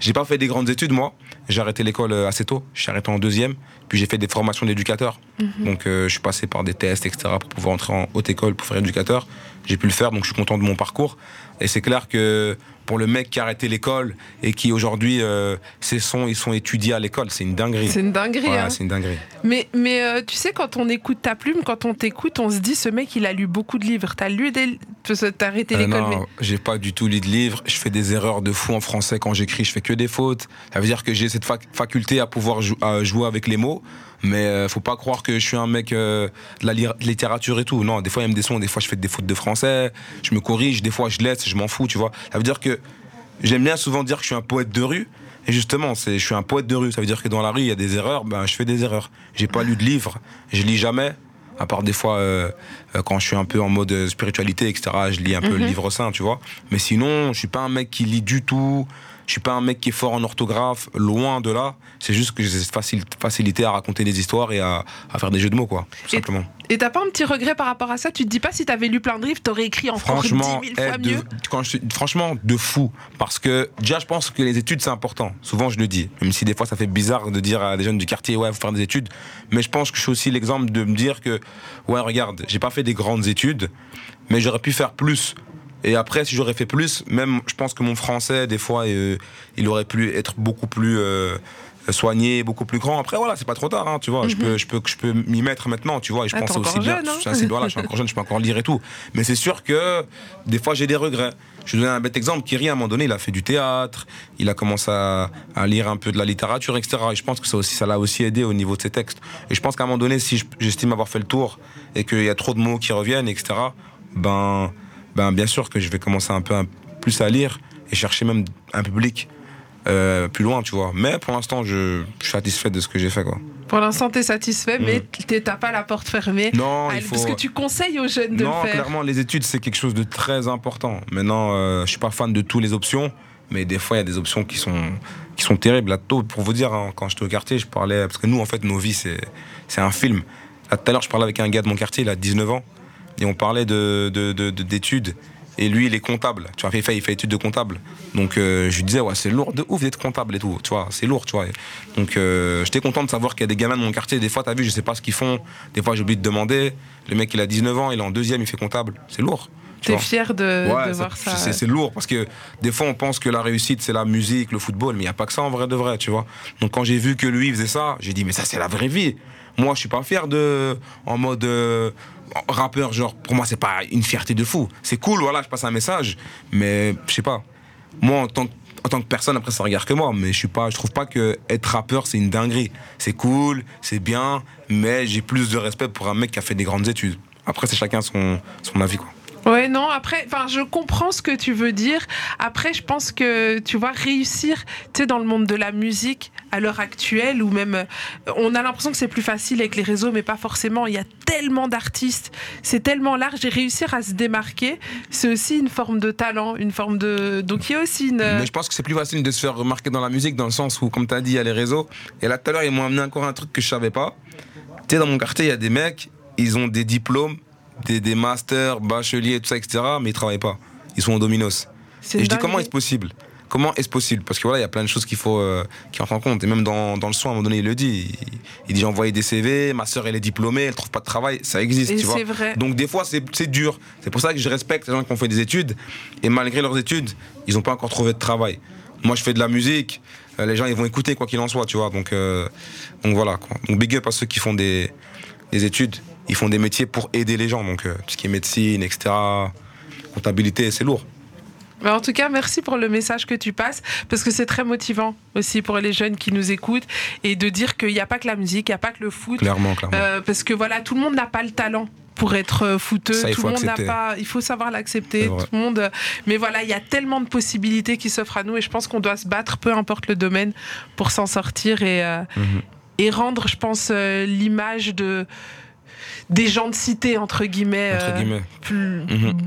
J'ai pas fait des grandes études, moi. J'ai arrêté l'école euh, assez tôt. J'ai arrêté en deuxième. Puis j'ai fait des formations d'éducateur. Donc euh, je suis passé par des tests, etc. pour pouvoir entrer en haute école pour faire éducateur. J'ai pu le faire, donc je suis content de mon parcours. Et c'est clair que pour le mec qui a arrêté l'école et qui aujourd'hui, euh, ses sons, ils sont étudiés à l'école, c'est une dinguerie. C'est une dinguerie. Hein. c'est une dinguerie. Mais, mais euh, tu sais, quand on écoute ta plume, quand on t'écoute, on se dit ce mec, il a lu beaucoup de livres. T'as lu des. T'as arrêté Euh, l'école, non, mais. j'ai pas du tout lu de livre. Je fais des erreurs de fou en français quand j'écris. Je fais que des fautes. Ça veut dire que j'ai cette fac- faculté à pouvoir jou- à jouer avec les mots. Mais euh, faut pas croire que je suis un mec euh, de la li- littérature et tout. Non, des fois il y a des sons. Des fois je fais des fautes de français. Je me corrige. Des fois je laisse. Je m'en fous. Tu vois. Ça veut dire que j'aime bien souvent dire que je suis un poète de rue. Et justement, c'est, je suis un poète de rue. Ça veut dire que dans la rue, il y a des erreurs. Ben, je fais des erreurs. J'ai pas lu de livre. Je lis jamais. À part des fois, euh, quand je suis un peu en mode spiritualité, etc., je lis un peu le livre saint, tu vois. Mais sinon, je suis pas un mec qui lit du tout. Je suis pas un mec qui est fort en orthographe, loin de là. C'est juste que j'ai cette facil- facilité à raconter des histoires et à, à faire des jeux de mots, quoi, tout Et- simplement. Et t'as pas un petit regret par rapport à ça? Tu te dis pas si t'avais lu plein de livres, t'aurais écrit encore 10 Franchement, 000 eh, fois de, mieux? quand je, franchement, de fou. Parce que déjà, je pense que les études, c'est important. Souvent, je le dis. Même si des fois, ça fait bizarre de dire à des jeunes du quartier, ouais, faut faire des études. Mais je pense que je suis aussi l'exemple de me dire que, ouais, regarde, j'ai pas fait des grandes études, mais j'aurais pu faire plus. Et après, si j'aurais fait plus, même, je pense que mon français, des fois, euh, il aurait pu être beaucoup plus euh, soigné, beaucoup plus grand. Après, voilà, c'est pas trop tard, hein, tu vois. Je peux, je peux, je peux m'y mettre maintenant, tu vois. Et je Ah, pense aussi bien. jeune, hein. c'est- voilà, je suis encore jeune, je peux encore lire et tout. Mais c'est sûr que des fois, j'ai des regrets. Je vais donner un bête exemple. Kiri, à un moment donné, il a fait du théâtre, il a commencé à, à lire un peu de la littérature, etc. Et je pense que ça aussi, ça l'a aussi aidé au niveau de ses textes. Et je pense qu'à un moment donné, si je- j'estime avoir fait le tour et qu'il y a trop de mots qui reviennent, etc., ben, ben, bien sûr que je vais commencer un peu un- plus à lire et chercher même un public euh, plus loin, tu vois. Mais pour l'instant, je, je suis satisfait de ce que j'ai fait, quoi. Pour l'instant, t'es satisfait, mais t'es- t'as pas la porte fermée. Mm. Non, il faut. Parce que tu conseilles aux jeunes de non, le faire. clairement, les études, c'est quelque chose de très important. Maintenant, euh, je suis pas fan de toutes les options, mais des fois, il y a des options qui sont, qui sont terribles. Là, tôt, pour vous dire, hein, quand j'étais au quartier, je parlais. Parce que nous, en fait, nos vies, c'est, c'est un film. Là, tout à l'heure, je parlais avec un gars de mon quartier, il a 19 ans, et on parlait de, de- de- de- d'études. Et lui, il est comptable. Tu vois, il fait, il fait études de comptable. Donc, euh, je lui disais, ouais, c'est lourd de ouf d'être comptable et tout. Tu vois, c'est lourd, tu vois. Donc, euh, j'étais content de savoir qu'il y a des gamins de mon quartier. Des fois, t'as vu, je sais pas ce qu'ils font. Des fois, j'ai oublié de demander. Le mec, il a 19 ans, il est en deuxième, il fait comptable. C'est lourd. tu T'es fier de, Ouais, de ça- voir ça. c'est- C'est lourd parce que des fois on pense que la réussite c'est la musique, le football, mais il n'y a pas que ça en vrai de vrai, tu vois. Donc quand j'ai vu que lui il faisait ça, j'ai dit mais ça c'est la vraie vie. Moi je suis pas fier de en mode euh, rappeur genre pour moi c'est pas une fierté de fou. C'est cool voilà je passe un message, mais je sais pas. Moi en tant que en tant que personne, après ça regarde que moi, mais je suis pas, je trouve pas que être rappeur c'est une dinguerie. C'est cool, c'est bien, mais j'ai plus de respect pour un mec qui a fait des grandes études. Après c'est chacun son, son avis quoi. Ouais, non, après, je comprends ce que tu veux dire. Après, je pense que, tu vois, réussir, tu sais, dans le monde de la musique, à l'heure actuelle, ou même, euh, on a l'impression que c'est plus facile avec les réseaux, mais pas forcément. Il y a tellement d'artistes, c'est tellement large, et réussir à se démarquer, c'est aussi une forme de talent, une forme de. Donc, il y a aussi une. Mais je pense que c'est plus facile de se faire remarquer dans la musique, dans le sens où, comme tu as dit, il y a les réseaux. Et là, tout à l'heure, ils m'ont amené encore un truc que je savais pas. Tu sais, dans mon quartier, il y a des mecs, ils ont des diplômes, des, des masters, bacheliers, tout ça, etc., mais ils travaillent pas. Ils sont en dominos. Et je dis, comment est-ce possible? Comment est-ce possible? Parce que voilà, il y a plein de choses qu'il faut euh, qui entrent en compte. Et même dans, dans le son, à un moment donné, il le dit. Il, il dit j'ai envoyé des CV, ma soeur elle est diplômée, elle trouve pas de travail. Ça existe, Et tu vois. vrai. Donc des fois, c'est dur. C'est pour ça que je respecte les gens qui ont fait des études. Et malgré leurs études, ils n'ont pas encore trouvé de travail. Moi, je fais de la musique. euh, Les gens, ils vont écouter quoi qu'il en soit, tu vois. Donc, euh, donc voilà. Quoi. Donc big up à ceux qui font des, des études. Ils font des métiers pour aider les gens. Donc euh, tout ce qui est médecine, etc. Comptabilité, c'est lourd. Mais en tout cas, merci pour le message que tu passes, parce que c'est très motivant aussi pour les jeunes qui nous écoutent, et de dire qu'il n'y a pas que la musique, il n'y a pas que le foot, Clairement, clairement. Euh, parce que voilà, tout le monde n'a pas le talent pour être euh, footeux. Ça, il tout faut le monde n'a pas. Il faut savoir l'accepter. Tout le monde. Mais voilà, il y a tellement de possibilités qui s'offrent à nous, et je pense qu'on doit se battre, peu importe le domaine, pour s'en sortir et. euh, Mhm. et rendre, je pense, l'image de des gens de cité entre guillemets, Entre euh, guillemets. plus- Mhm.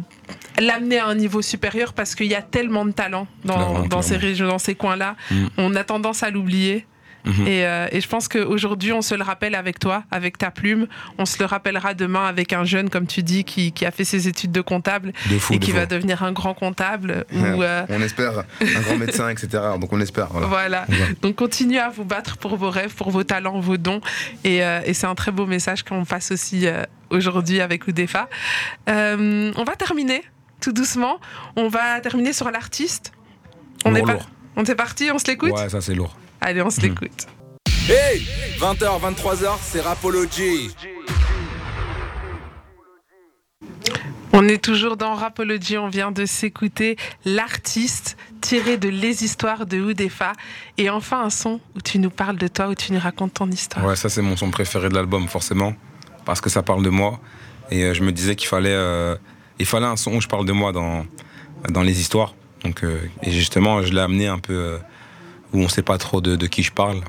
l'amener à un niveau supérieur parce qu'il y a tellement de talent dans, Clairement, dans ces régions, dans ces coins-là. Mhm. On a tendance à l'oublier. Mhm. Et, euh, et je pense qu'aujourd'hui, on se le rappelle avec toi, avec ta plume. On se le rappellera demain avec un jeune, comme tu dis, qui, qui a fait ses études de comptable De fou, et de qui fou. va devenir un grand comptable. Ouais. ou, euh, On espère un grand médecin, etc. Donc on espère. Voilà. Donc continuez à vous battre pour vos rêves, pour vos talents, vos dons. Et, euh, et c'est un très beau message qu'on passe aussi euh, aujourd'hui avec Oudefa. Euh, on va terminer tout doucement. On va terminer sur l'artiste. On Lourd, est, pas- lourd. on est parti, on se l'écoute? Ouais, ça c'est lourd. Allez, on se Mhm. l'écoute. Hey 20h, 23h, c'est Rapology. On est toujours dans Rapology, on vient de s'écouter l'artiste tiré de Les Histoires de Oudefa. Et enfin un son où tu nous parles de toi, où tu nous racontes ton histoire. Ouais, ça c'est mon son préféré de l'album, forcément, parce que ça parle de moi. Et euh, je me disais qu'il fallait, euh, il fallait un son où je parle de moi dans, dans les histoires. Donc, euh, et justement, je l'ai amené un peu euh, où on sait pas trop de, qui je parle.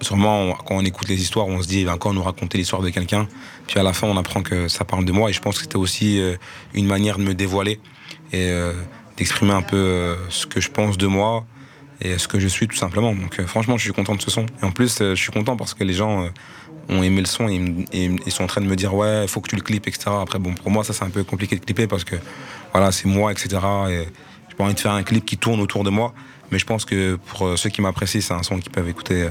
Sûrement, quand on écoute les histoires, on se dit, il va encore nous raconter l'histoire de quelqu'un. Puis à la fin, on apprend que ça parle de moi. Et je pense que c'était aussi euh, une manière de me dévoiler et euh, d'exprimer un peu euh, ce que je pense de moi et ce que je suis tout simplement. Donc franchement, je suis content de ce son. Et en plus, je suis content parce que les gens ont aimé le son et ils sont en train de me dire ouais, il faut que tu le clips, etc. Après, bon, pour moi, ça c'est un peu compliqué de clipper parce que voilà, c'est moi, etc. Et j'ai pas envie de faire un clip qui tourne autour de moi. Mais je pense que pour euh, ceux qui m'apprécient, c'est un son qu'ils peuvent écouter euh,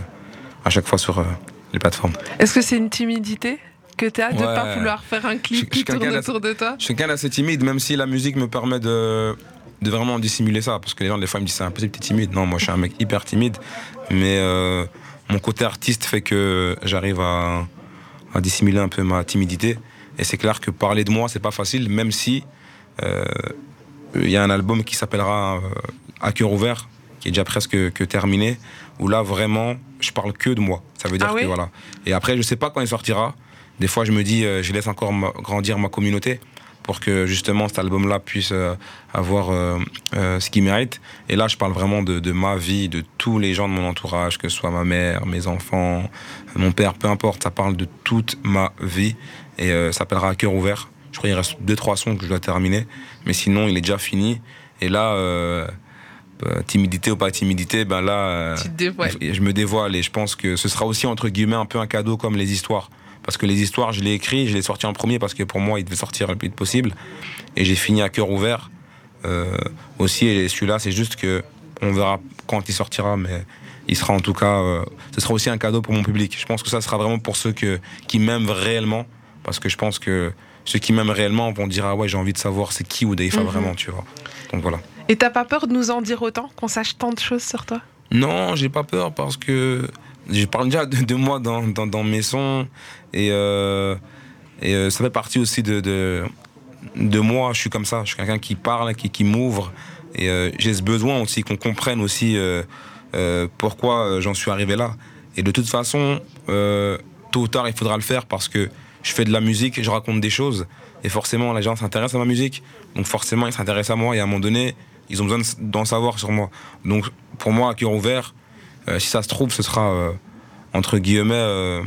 à chaque fois sur euh, les plateformes. Est-ce que c'est une timidité que tu as de ne pas vouloir faire un clip je qui tourne autour de toi Je suis quelqu'un d'assez timide, même si la musique me permet de, de vraiment dissimuler ça. Parce que les gens, des fois, ils me disent c'est impossible, t'es timide. Non, moi, je suis un mec hyper timide. Mais euh, mon côté artiste fait que j'arrive à, à dissimuler un peu ma timidité. Et c'est clair que parler de moi, c'est pas facile, même si euh, il y a un album qui s'appellera euh, À cœur ouvert, qui est déjà presque que terminé, où là, vraiment, je parle que de moi. Ça veut dire Ah que voilà. Et après, je sais pas quand il sortira. Des fois, je me dis, euh, je laisse encore ma- grandir ma communauté pour que justement cet album-là puisse euh, avoir euh, ce qu'il mérite. Et là, je parle vraiment de, de ma vie, de tous les gens de mon entourage, que ce soit ma mère, mes enfants, mon père, peu importe. Ça parle de toute ma vie et ça s'appellera à cœur ouvert. Je crois qu'il reste deux trois sons que je dois terminer, mais sinon, il est déjà fini. Et là, timidité ou pas timidité, ben là, euh, je me dévoile et je pense que ce sera aussi entre guillemets un peu un cadeau comme les histoires. Parce que les histoires, je l'ai écrit, je l'ai sorti en premier parce que pour moi, il devait sortir le plus vite possible. Et j'ai fini à cœur ouvert euh, aussi. Et celui-là, c'est juste que on verra quand il sortira, mais il sera en tout cas, euh, ce sera aussi un cadeau pour mon public. Je pense que ça sera vraiment pour ceux que, qui m'aiment réellement, parce que je pense que ceux qui m'aiment réellement vont dire ah ouais, j'ai envie de savoir c'est qui Oudaifa Mhm. vraiment, tu vois. Donc voilà. Et t'as pas peur de nous en dire autant, qu'on sache tant de choses sur toi? Non, j'ai pas peur parce que je parle déjà de, moi dans, dans, mes sons et, euh, et euh, ça fait partie aussi de, de, moi. Je suis comme ça, je suis quelqu'un qui parle, qui, qui m'ouvre et euh, j'ai ce besoin aussi qu'on comprenne aussi pourquoi j'en suis arrivé là. Et de toute façon, tôt ou tard, il faudra le faire parce que je fais de la musique, je raconte des choses et forcément, les gens s'intéressent à ma musique, donc forcément, ils s'intéressent à moi et à un moment donné, ils ont besoin de- d'en savoir sur moi. Donc pour moi, à cœur ouvert, euh, si ça se trouve, ce sera euh, entre guillemets euh,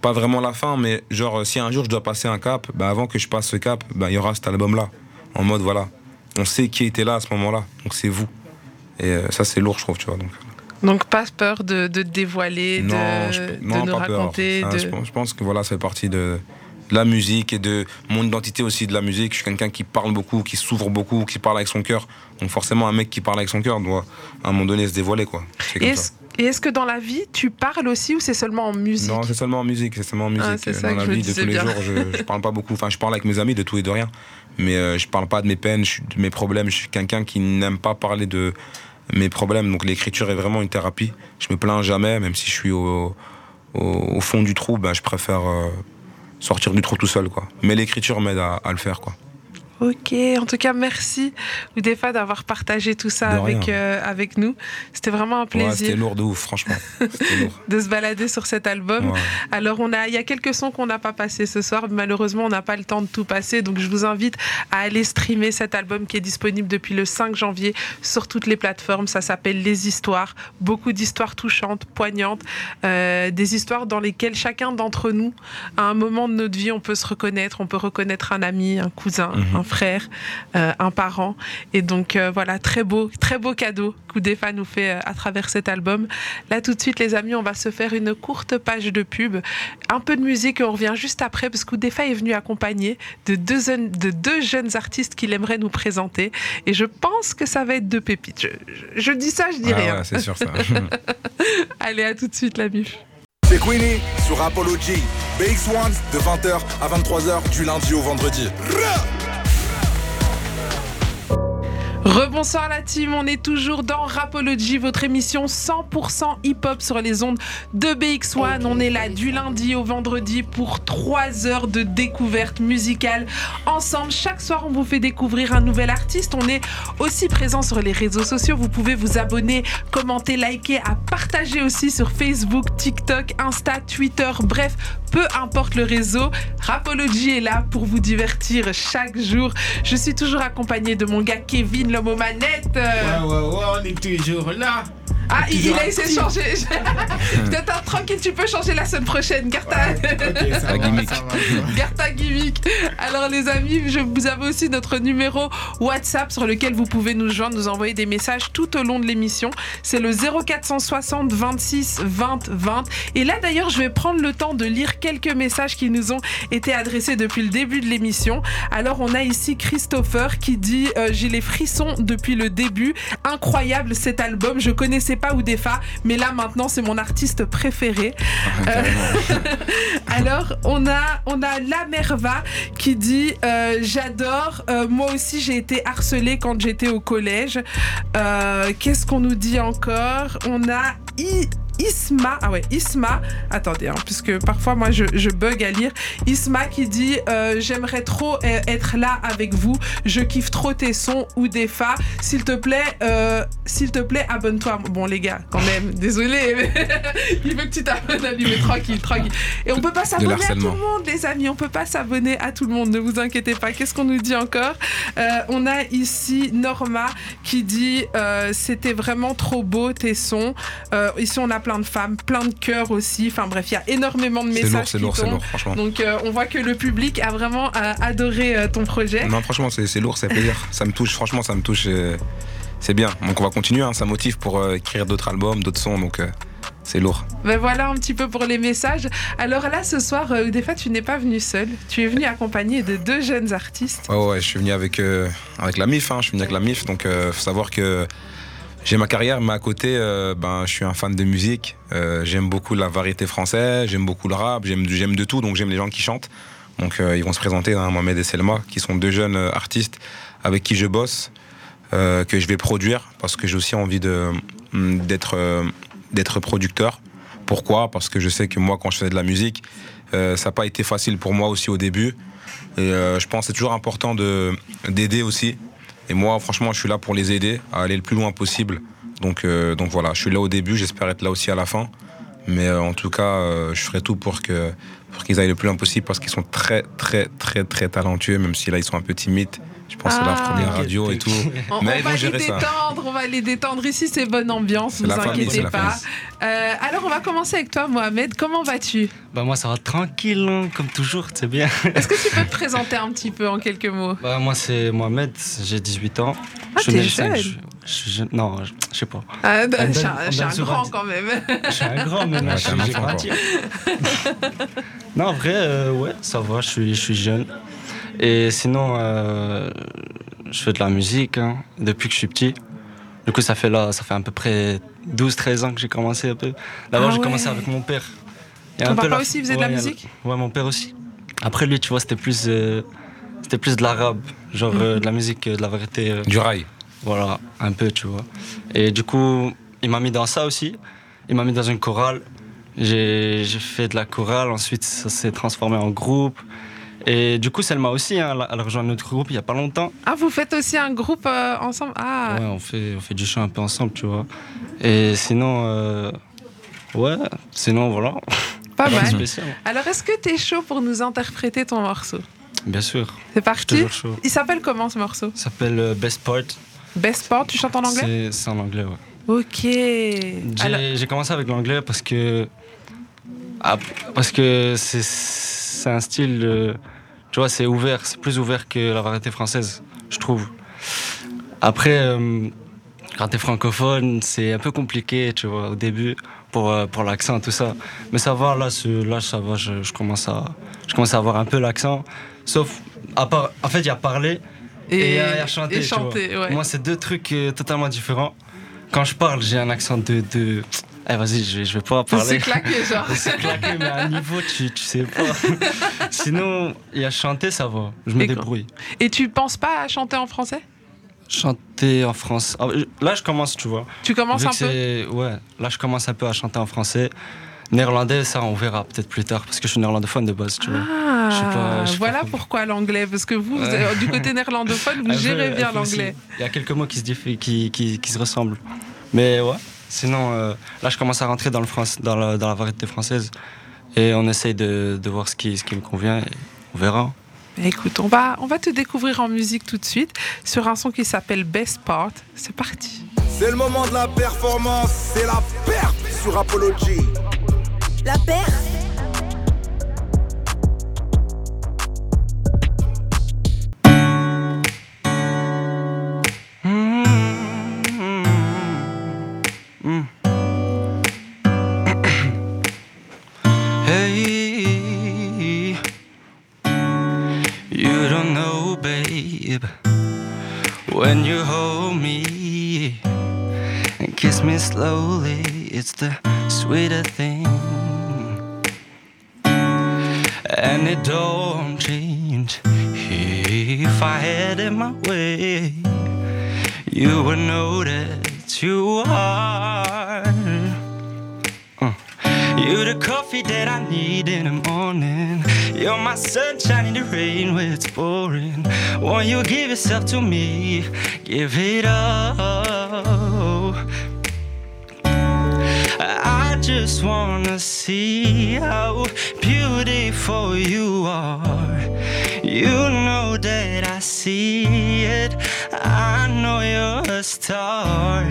pas vraiment la fin, mais genre si un jour je dois passer un cap, bah, avant que je passe ce cap, bah, il y aura cet album-là. En mode voilà, on sait qui était là à ce moment-là, donc c'est vous. Et ça c'est lourd, je trouve, tu vois. Donc, Donc pas peur de, de dévoiler, de, non, je- de non, nous pas peur. raconter. De- je, pense, je pense que voilà, fait partie de la musique et de mon identité aussi de la musique. Je suis quelqu'un qui parle beaucoup, qui s'ouvre beaucoup, qui parle avec son cœur. Donc forcément, un mec qui parle avec son cœur doit à un moment donné se dévoiler, quoi. Et est-ce ça. et est-ce que dans la vie, tu parles aussi ou c'est seulement en musique? Non, c'est seulement en musique, c'est seulement en musique. Ah, c'est ça Dans que la je me vie de tous les jours, je, je parle pas beaucoup. Enfin, je parle avec mes amis de tout et de rien, mais euh, je parle pas de mes peines, de mes problèmes. Je suis quelqu'un qui n'aime pas parler de mes problèmes. Donc l'écriture est vraiment une thérapie. Je me plains jamais, même si je suis au, au, au fond du trou, ben, je préfère euh, sortir du trou tout seul, quoi. Mais l'écriture m'aide à, le faire, quoi. Ok, en tout cas, merci Oudefa d'avoir partagé tout ça avec, euh, avec nous. C'était vraiment un Ouais, plaisir c'était lourd de ouf, franchement. C'était lourd. de se balader sur cet album. Ouais. Alors, on a, il y a quelques sons qu'on n'a pas passés ce soir. Malheureusement, on n'a pas le temps de tout passer. Donc, je vous invite à aller streamer cet album qui est disponible depuis le 5 janvier sur toutes les plateformes. Ça s'appelle Les Histoires. Beaucoup d'histoires touchantes, poignantes. euh, des histoires dans lesquelles chacun d'entre nous, à un moment de notre vie, on peut se reconnaître. On peut reconnaître un ami, un cousin, Mhm. un frère, euh, un parent. Et donc, euh, voilà, très beau, très beau cadeau qu'Oudefa nous fait euh, à travers cet album. Là, tout de suite, les amis, on va se faire une courte page de pub. Un peu de musique et on revient juste après parce qu'Oudefa est venu accompagné de deux, jeunes- de deux jeunes artistes qu'il aimerait nous présenter. Et je pense que ça va être deux pépites. Je, je- je dis ça, je dis Ah rien. ouais, c'est sûr ça. Allez, à tout de suite, la mif. C'est Queenie sur Apology. BX1 de 20h à 23h du lundi au vendredi. Rebonsoir la team, on est toujours dans Rapology, votre émission 100% hip-hop sur les ondes de BX1. On est là du lundi au vendredi pour 3 heures de découverte musicale ensemble. Chaque soir, on vous fait découvrir un nouvel artiste. On est aussi présent sur les réseaux sociaux. Vous pouvez vous abonner, commenter, liker, à partager aussi sur Facebook, TikTok, Insta, Twitter, bref, peu importe le réseau. Rapology est là pour vous divertir chaque jour. Je suis toujours accompagnée de mon gars Kevin, l'homme manettes. Ouais, ouais, ouais, on est toujours là. Ah, il, il a essayé de changer. T'attends tranquille, tu peux changer la semaine prochaine. Garde ta, Ok, ça La va, gimmick. ça va, ça va. garde ta gimmick. Alors, les amis, je, vous avez aussi notre numéro WhatsApp sur lequel vous pouvez nous joindre, nous envoyer des messages tout au long de l'émission. C'est le 0460 26 20 20. Et là, d'ailleurs, je vais prendre le temps de lire quelques messages qui nous ont été adressés depuis le début de l'émission. Alors, on a ici Christopher qui dit euh, J'ai les frissons depuis le début. Incroyable cet album. Je connaissais pas Oudefa, mais là, maintenant, c'est mon artiste préféré. Alors, on a, on a la Merva qui dit euh, J'adore. euh, moi aussi, j'ai été harcelée quand j'étais au collège. Euh, Qu'est-ce qu'on nous dit encore? On a I- Isma. Ah ouais, Isma. Attendez, hein, puisque parfois, moi, je, je bug à lire. Isma qui dit euh, J'aimerais trop euh, être là avec vous. Je kiffe trop tes sons ou des fa. S'il te plaît, euh, s'il te plaît, abonne-toi. Bon, les gars, quand même, désolé. mais Il veut que tu t'abonnes à lui, mais tranquille, tranquille. Et on peut pas s'abonner à tout le monde, les amis. On peut pas s'abonner à tout le monde. Ne vous inquiétez pas. Qu'est-ce qu'on nous dit encore? Euh, On a ici Norma qui dit c'était vraiment trop beau tes sons. Ici on a plein de femmes, plein de cœurs aussi. Enfin bref, il y a énormément de C'est messages lourd, c'est lourd, c'est lourd, franchement. Donc euh, on voit que le public a vraiment euh, adoré euh, ton projet. Non, franchement, c'est c'est lourd, c'est plaisir. Ça me touche, franchement, ça me touche. euh, C'est bien. Donc on va continuer, hein, ça motive pour écrire d'autres albums, d'autres sons, donc c'est lourd. Ben voilà un petit peu pour les messages. Alors là ce soir, fois tu n'es pas venu seul. Tu es venu accompagné de deux jeunes artistes. Ouais, ouais, je suis venu avec, euh, avec la MIF, hein, je suis venu avec la MIF, donc euh, faut savoir que j'ai ma carrière, mais à côté, euh, ben, je suis un fan de musique. Euh, j'aime beaucoup la variété française, j'aime beaucoup le rap, j'aime de tout, donc j'aime les gens qui chantent. Donc euh, ils vont se présenter, hein, Mohamed et Selma, qui sont deux jeunes artistes avec qui je bosse, que je vais produire, parce que j'ai aussi envie hum, d'être, producteur. Pourquoi? Parce que je sais que moi, quand je faisais de la musique, ça n'a pas été facile pour moi aussi au début. Et je pense que c'est toujours important de, d'aider aussi. Et moi, franchement, je suis là pour les aider à aller le plus loin possible. Donc, euh, donc voilà, je suis là au début, j'espère être là aussi à la fin. Mais euh, en tout cas, euh, je ferai tout pour, pour qu'ils aillent le plus loin possible parce qu'ils sont très, très, très, très talentueux, même si là, ils sont un peu timides. Je pense que c'est la Ah. première radio et tout. On, Mais on ils va les ça. détendre, on va les détendre. Ici, c'est bonne ambiance, C'est vous famille, inquiétez pas. Euh, alors, on va commencer avec toi, Mohamed. Comment vas-tu? Bah moi ça va tranquille, hein, comme toujours, c'est bien. Est-ce que tu peux te présenter un petit peu en quelques mots? Bah moi c'est Mohamed, j'ai 18 ans. Ah, suis le cinq jeune. je suis jeune- Non, je je sais pas. ah, On Je suis un, je suis grand quand même. Je suis un grand, mais Ouais, je- j'ai grandi. non, en vrai, euh, ouais, ça va, je suis, je suis jeune. Et sinon, euh, je fais de la musique hein, depuis que je suis petit. Du coup, ça fait là, ça fait à peu près 12-13 ans que j'ai commencé un peu. D'abord, Ah j'ai ouais. commencé avec mon père. Et Ton un peu papa la- aussi faisait de la ouais, musique? Ouais, mon père aussi. Après, lui, tu vois, c'était plus, euh, c'était plus de l'arabe, genre Mhm. euh, de la musique, de la vérité. euh, Du rail. voilà, un peu, tu vois. Et du coup, il m'a mis dans ça aussi. Il m'a mis dans une chorale. J'ai j'ai fait de la chorale, ensuite ça s'est transformé en groupe. Et du coup, Selma aussi, hein, elle elle rejoint notre groupe il y a pas longtemps. Ah, vous faites aussi un groupe euh, ensemble? Ah, Ouais, on fait, on fait du chant un peu ensemble, tu vois. Et sinon, euh, ouais, sinon voilà. pas mal. spécial. Alors, est-ce que t'es chaud pour nous interpréter ton morceau? Bien sûr, C'est parti chaud. Il s'appelle comment ce morceau? Ça s'appelle euh, Best Part. Best Sport, tu chantes en anglais? C'est- en anglais, ouais. Ok. J'ai commencé avec l'anglais parce que. ah, parce que c'est- c'est un style. euh, tu vois, c'est ouvert, c'est plus ouvert que la variété française, je trouve. Après, euh, quand t'es francophone, c'est un peu compliqué, tu vois, au début, pour, euh, pour l'accent, tout ça. Mais ça va, là, là ça va, je, je commence à, je commence à avoir un peu l'accent. Sauf, à part, en fait, il y a parler et, il y a chanter. et tu vois. chanter, ouais. Moi, c'est deux trucs euh, totalement différents. Quand je parle, j'ai un accent de. de... Eh, vas-y, je, vais- je vais pas C'est parler. claqué, genre. C'est claqué, mais à un niveau, tu, tu sais pas. Sinon, il y a chanter, ça va. Je me Et débrouille. Et tu penses pas à chanter en français? Chanter en France. Ah, Là, je commence, tu vois. Tu commences Vu un peu c'est- Ouais, là, je commence un peu à chanter en français. Néerlandais, ça, on verra peut-être plus tard, parce que je suis néerlandophone de base, tu vois. Ah, Je sais pas, je sais pas voilà pourquoi l'anglais, parce que vous, Ouais. du côté néerlandophone, vous peu, gérez bien l'anglais. Il y a quelques mots qui se, qui, qui, qui se ressemblent. Mais ouais, sinon, euh, là, je commence à rentrer dans, le France, dans, la, dans la variété française. Et on essaye de, de voir ce qui, ce qui me convient. Et on verra. Écoute, on va, on va te découvrir en musique tout de suite sur un son qui s'appelle Best Part. C'est parti. C'est le moment de la performance, c'est la perf sur Apology. La paire mm. Hey, you don't know, babe, when you hold me and kiss me slowly, it's the sweetest thing. And it don't change if I had it my way. You would that you are. Uh. You're the coffee that I need in the morning. You're my sunshine in the rain when it's pouring. Won't you give yourself to me? Give it up. I just wanna see how beautiful you are. You know that I see it. I know you're star.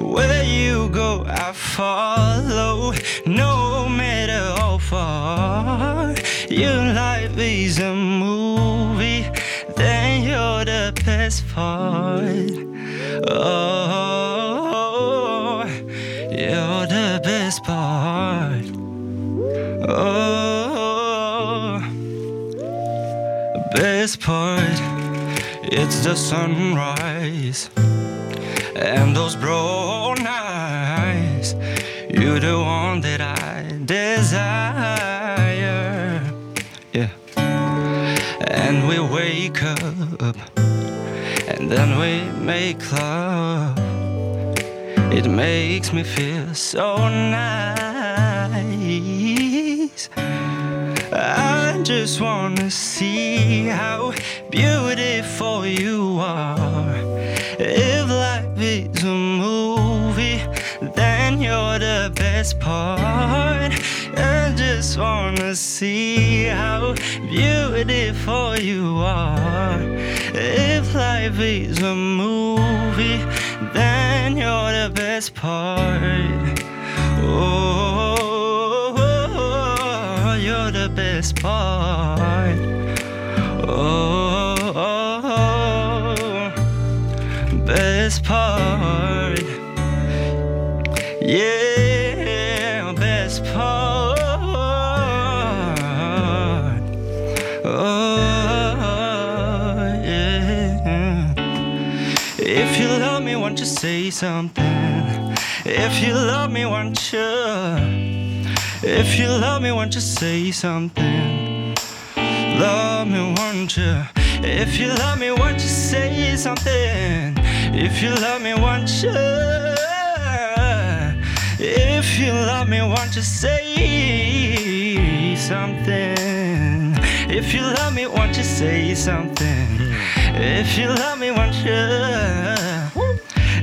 Where you go, I follow. No matter how far. Your life is a movie. Then you're the best part. Oh, you're the best part. Oh, best part. It's the sunrise and those brown eyes. You're the one that I desire. Yeah. And we wake up and then we make love. It makes me feel so nice. I just wanna see how beautiful you are. Is a movie, then you're the best part. I just wanna see how beautiful you are. If life is a movie, then you're the best part. Oh, you're the best part. Say something? If you love me, won't you? If you love me, won't you say something? Love me, won't you? If you love me, won't you say something? If you love me, won't you? If you love me, won't you say something? If you love me, won't you say something? If you love me, won't you?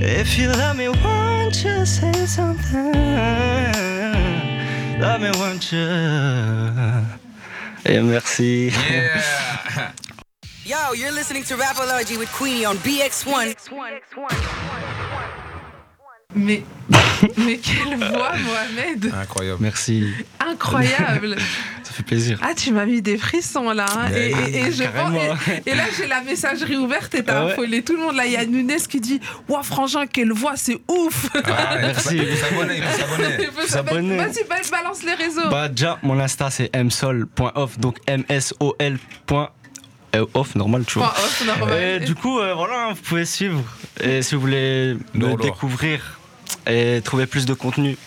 If you love me, won't you say something? Love me, won't you? Et merci. Yo, you're listening to Rapology with Queenie on BX1. Mais, mais quelle voix, Mohamed Incroyable. Merci. Incroyable fait plaisir. Ah, tu m'as mis des frissons là. hein. Et, et- et je pense- et, et là, j'ai la messagerie ouverte et t'as Ah ouais. affolé tout le monde. Là, il y a Nunes qui dit Ouah, Frangin, quelle voix, c'est ouf Ah, Merci. Il faut s'abonner, il faut s'abonner. Il faut s'abonner. Vas-y, ba- balance les réseaux. Bah déjà, mon Insta c'est msol.off, donc M-S-O-L. Off, normal, tu vois. off, normal. Et du coup, euh, voilà, vous pouvez suivre. Et si vous voulez me découvrir et trouver plus de contenu,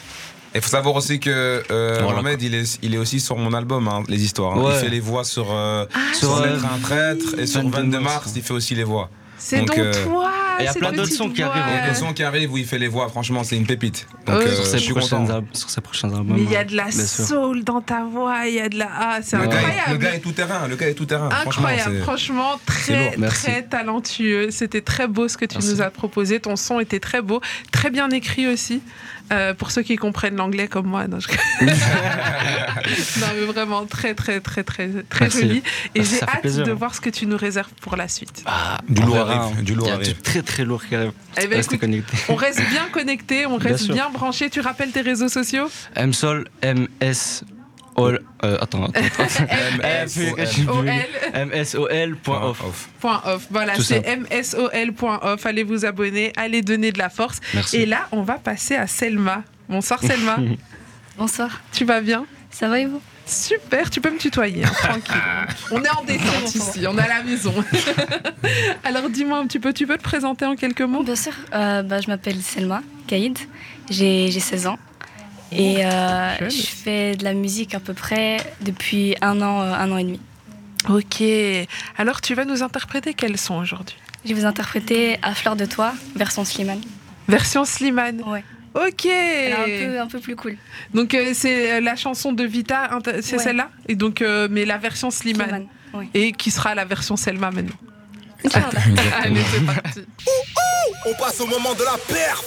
Il faut savoir aussi que euh, Voilà. Mohamed, il est, il est aussi sur mon album, hein, Les Histoires. hein. Ouais. Il fait les voix sur, euh, Sur, sur euh, Être un traître et sur 22 22 mars, mars, il fait aussi les voix. C'est donc, donc, euh, toi. il y a plein d'autres sons qui arrivent, Il y a Ouais. des sons qui arrivent où il fait les voix, franchement, c'est une pépite. Donc, euh, sur, je ses suis prochains content. al- sur ses prochains albums. Mais il y a de la soul dans ta voix, il y a de la. Ah, c'est Le gars, est- incroyable. le gars est tout terrain, le gars est tout terrain. Incroyable, Franchement, très très talentueux. C'était très beau ce que tu Merci. nous as proposé. Ton son était très beau, très bien écrit aussi. Euh, pour ceux qui comprennent l'anglais comme moi, non, je... non mais vraiment très très très très très Merci. joli. Et j'ai hâte plaisir. de voir ce que tu nous réserves pour la suite. Ah, Du lourd arrive, hein. du lourd arrive. du très très lourd qui arrive. Eh ben, Restez écoute, connectés. on reste bien connecté, on Bien reste sûr. bien branché. Tu rappelles tes réseaux sociaux? Msol, M-S. All, euh, attends, attends, attends. M-S-O-L. MSOL.off. Off. Point off. Voilà, c'est msol.off. Allez vous abonner, allez donner de la force. Merci. Et là, on va passer à Selma. Bonsoir Selma, Bonsoir, tu vas bien? Ça va et vous? Super, tu peux me tutoyer, hein, tranquille. On est en détente ici, on est à la maison. Alors dis-moi un petit peu, tu peux te présenter en quelques mots? Bien sûr, euh, bah, je m'appelle Selma Kaïd, j'ai j'ai 16 ans et euh, jeune. je fais de la musique à peu près depuis un an, euh, un an et demi. Ok, alors tu vas nous interpréter quels sont aujourd'hui? Je vais vous interpréter À fleur de toi, version Slimane. Version Slimane. Ouais. Ok. Elle est un peu, un peu plus cool. Donc euh, c'est euh, la chanson de Vita, c'est Ouais. celle-là? Et donc, euh, mais la version Slimane. Slimane, ouais. Et qui sera la version Selma maintenant? Allez, c'est parti. On passe au moment de la perf.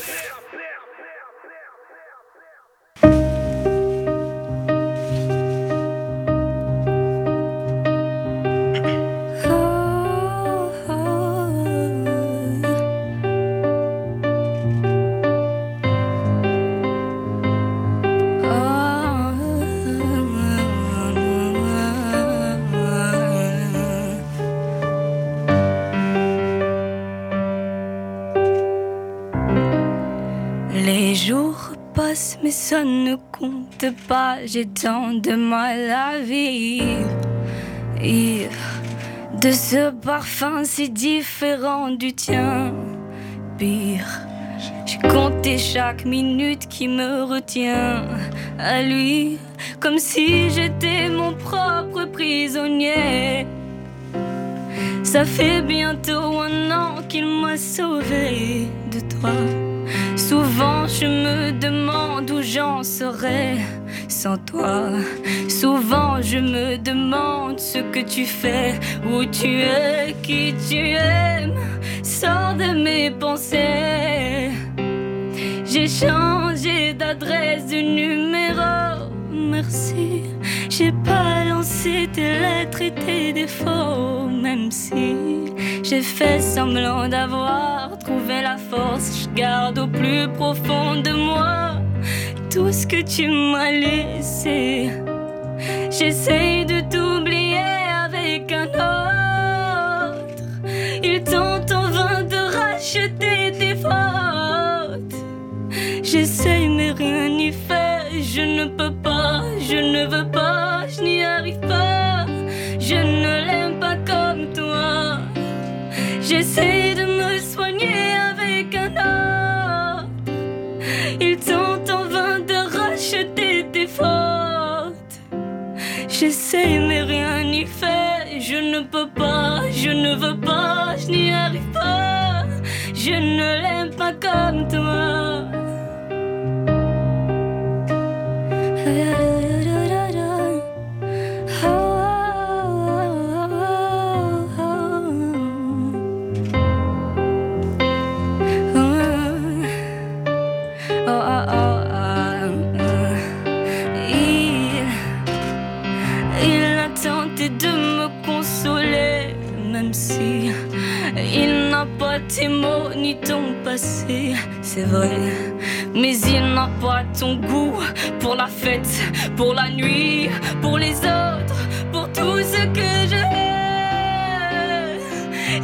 Ça ne compte pas. J'ai tant de mal à vivre. Et de ce parfum si différent du tien. Pire, j'ai compté chaque minute qui me retient à lui, comme si j'étais mon propre prisonnier. Ça fait bientôt un an qu'il m'a sauvé de toi. Souvent je me demande où j'en serais sans toi. Souvent je me demande ce que tu fais, où tu es, qui tu aimes. Sors de mes pensées. J'ai changé d'adresse, de numéro. Merci. J'ai pas lancé tes lettres et tes défauts, même si j'ai fait semblant d'avoir trouvé la force. Je garde au plus profond de moi tout ce que tu m'as laissé. J'essaye de t'oublier avec un autre. Il tente en vain de racheter tes fautes. J'essaye mais rien n'y fait. Je ne peux pas, je ne veux pas, J'essaye de me soigner avec un autre. Il tente en vain de racheter tes fautes. J'essaye mais rien n'y fait. Je ne peux pas, je ne veux pas, je n'y arrive pas. Je ne l'aime pas comme toi. Tes mots ni ton passé, c'est vrai. Mais il n'a pas ton goût pour la fête, pour la nuit, pour les autres, pour tout ce que je hais.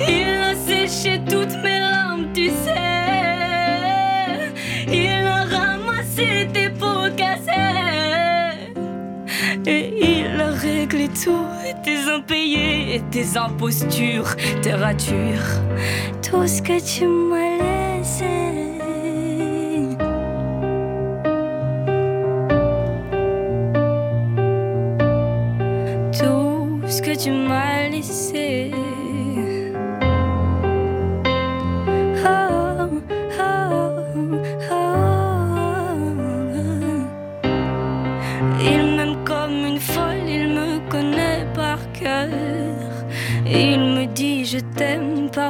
Il a séché toutes mes impayés, tes impostures, tes ratures, tout ce que tu m'as laissé.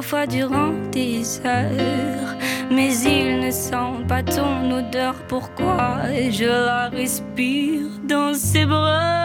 Parfois durant des heures. Mais il ne sent pas ton odeur, pourquoi je la respire dans ses bras?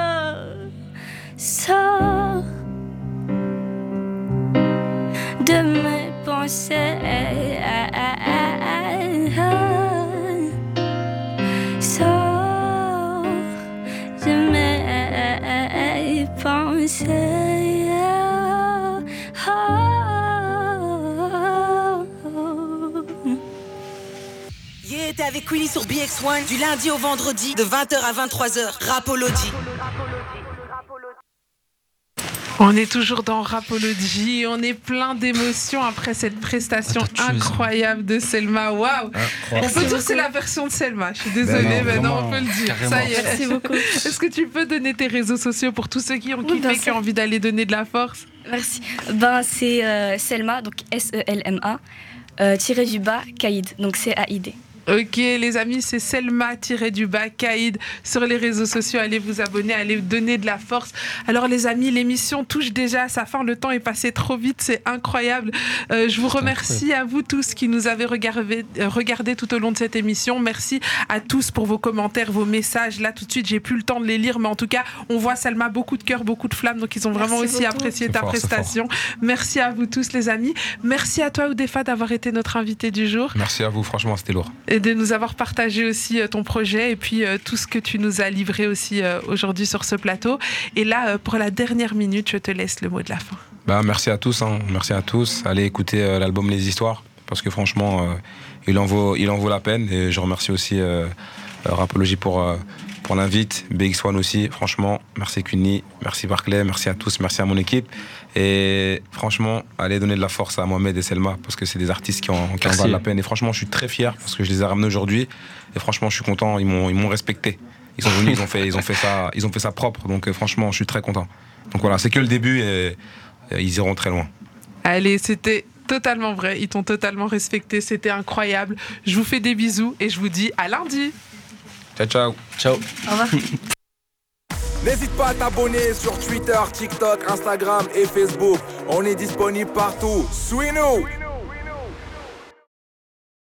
Queenie sur BX1 du lundi au vendredi de 20h à 23h. Rapology. On est toujours dans Rapology, on est plein d'émotions après cette prestation incroyable de Selma. Waouh On peut dire que c'est la version de Selma. Je suis désolée, Ben non, mais non, vraiment, on peut le dire. carrément. Ça y est. Merci beaucoup. Est-ce que tu peux donner tes réseaux sociaux pour tous ceux qui ont Oui, kiffé, qui ont envie d'aller donner de la force? Merci. Ben, c'est euh, Selma, donc S-E-L-M-A, euh, tiré du bas, Kaïd, donc C-A-I-D. Ok, les amis, c'est Selma-du-bas Kaïd sur les réseaux sociaux. Allez vous abonner, allez donner de la force. Alors, les amis, l'émission touche déjà à sa fin. Le temps est passé trop vite, c'est incroyable. Euh, je vous remercie à vous tous qui nous avez regardé, euh, regardé tout au long de cette émission. Merci à tous pour vos commentaires, vos messages. Là, tout de suite, j'ai plus le temps de les lire, mais en tout cas, on voit Selma beaucoup de cœur, beaucoup de flammes. Donc, ils ont vraiment Merci aussi beaucoup. apprécié ta fort, prestation. Merci à vous tous, les amis. Merci à toi, Oudefa, d'avoir été notre invité du jour Merci à vous, franchement, c'était lourd. Et de nous avoir partagé aussi euh, ton projet et puis euh, tout ce que tu nous as livré aussi euh, aujourd'hui sur ce plateau. Et là, pour la dernière minute, je te laisse le mot de la fin. Bah, merci à tous, hein. merci à tous. Allez écouter l'album Les Histoires, parce que franchement, il, en vaut, il en vaut la peine. Et je remercie aussi euh, Rapologie pour, pour l'invite, BX1 aussi. Franchement, merci Cuny, merci Barclay, merci à tous, merci à mon équipe. Et franchement, allez donner de la force à Mohamed et Selma, parce que c'est des artistes qui en, qui en valent la peine. Et franchement, je suis très fier, parce que je les ai ramenés aujourd'hui. Et franchement, je suis content, ils m'ont ils m'ont respecté. Ils sont venus, ils ont fait, ils ont fait ça, ils ont fait ça propre. Donc euh, franchement, je suis très content. Donc voilà, c'est que le début et, et ils iront très loin. Allez, c'était totalement vrai. Ils t'ont totalement respecté. C'était incroyable. Je vous fais des bisous et je vous dis à lundi. Ciao, ciao. Ciao. Au revoir. N'hésite pas à t'abonner sur Twitter, TikTok, Instagram et Facebook. On est disponible partout. Suis-nous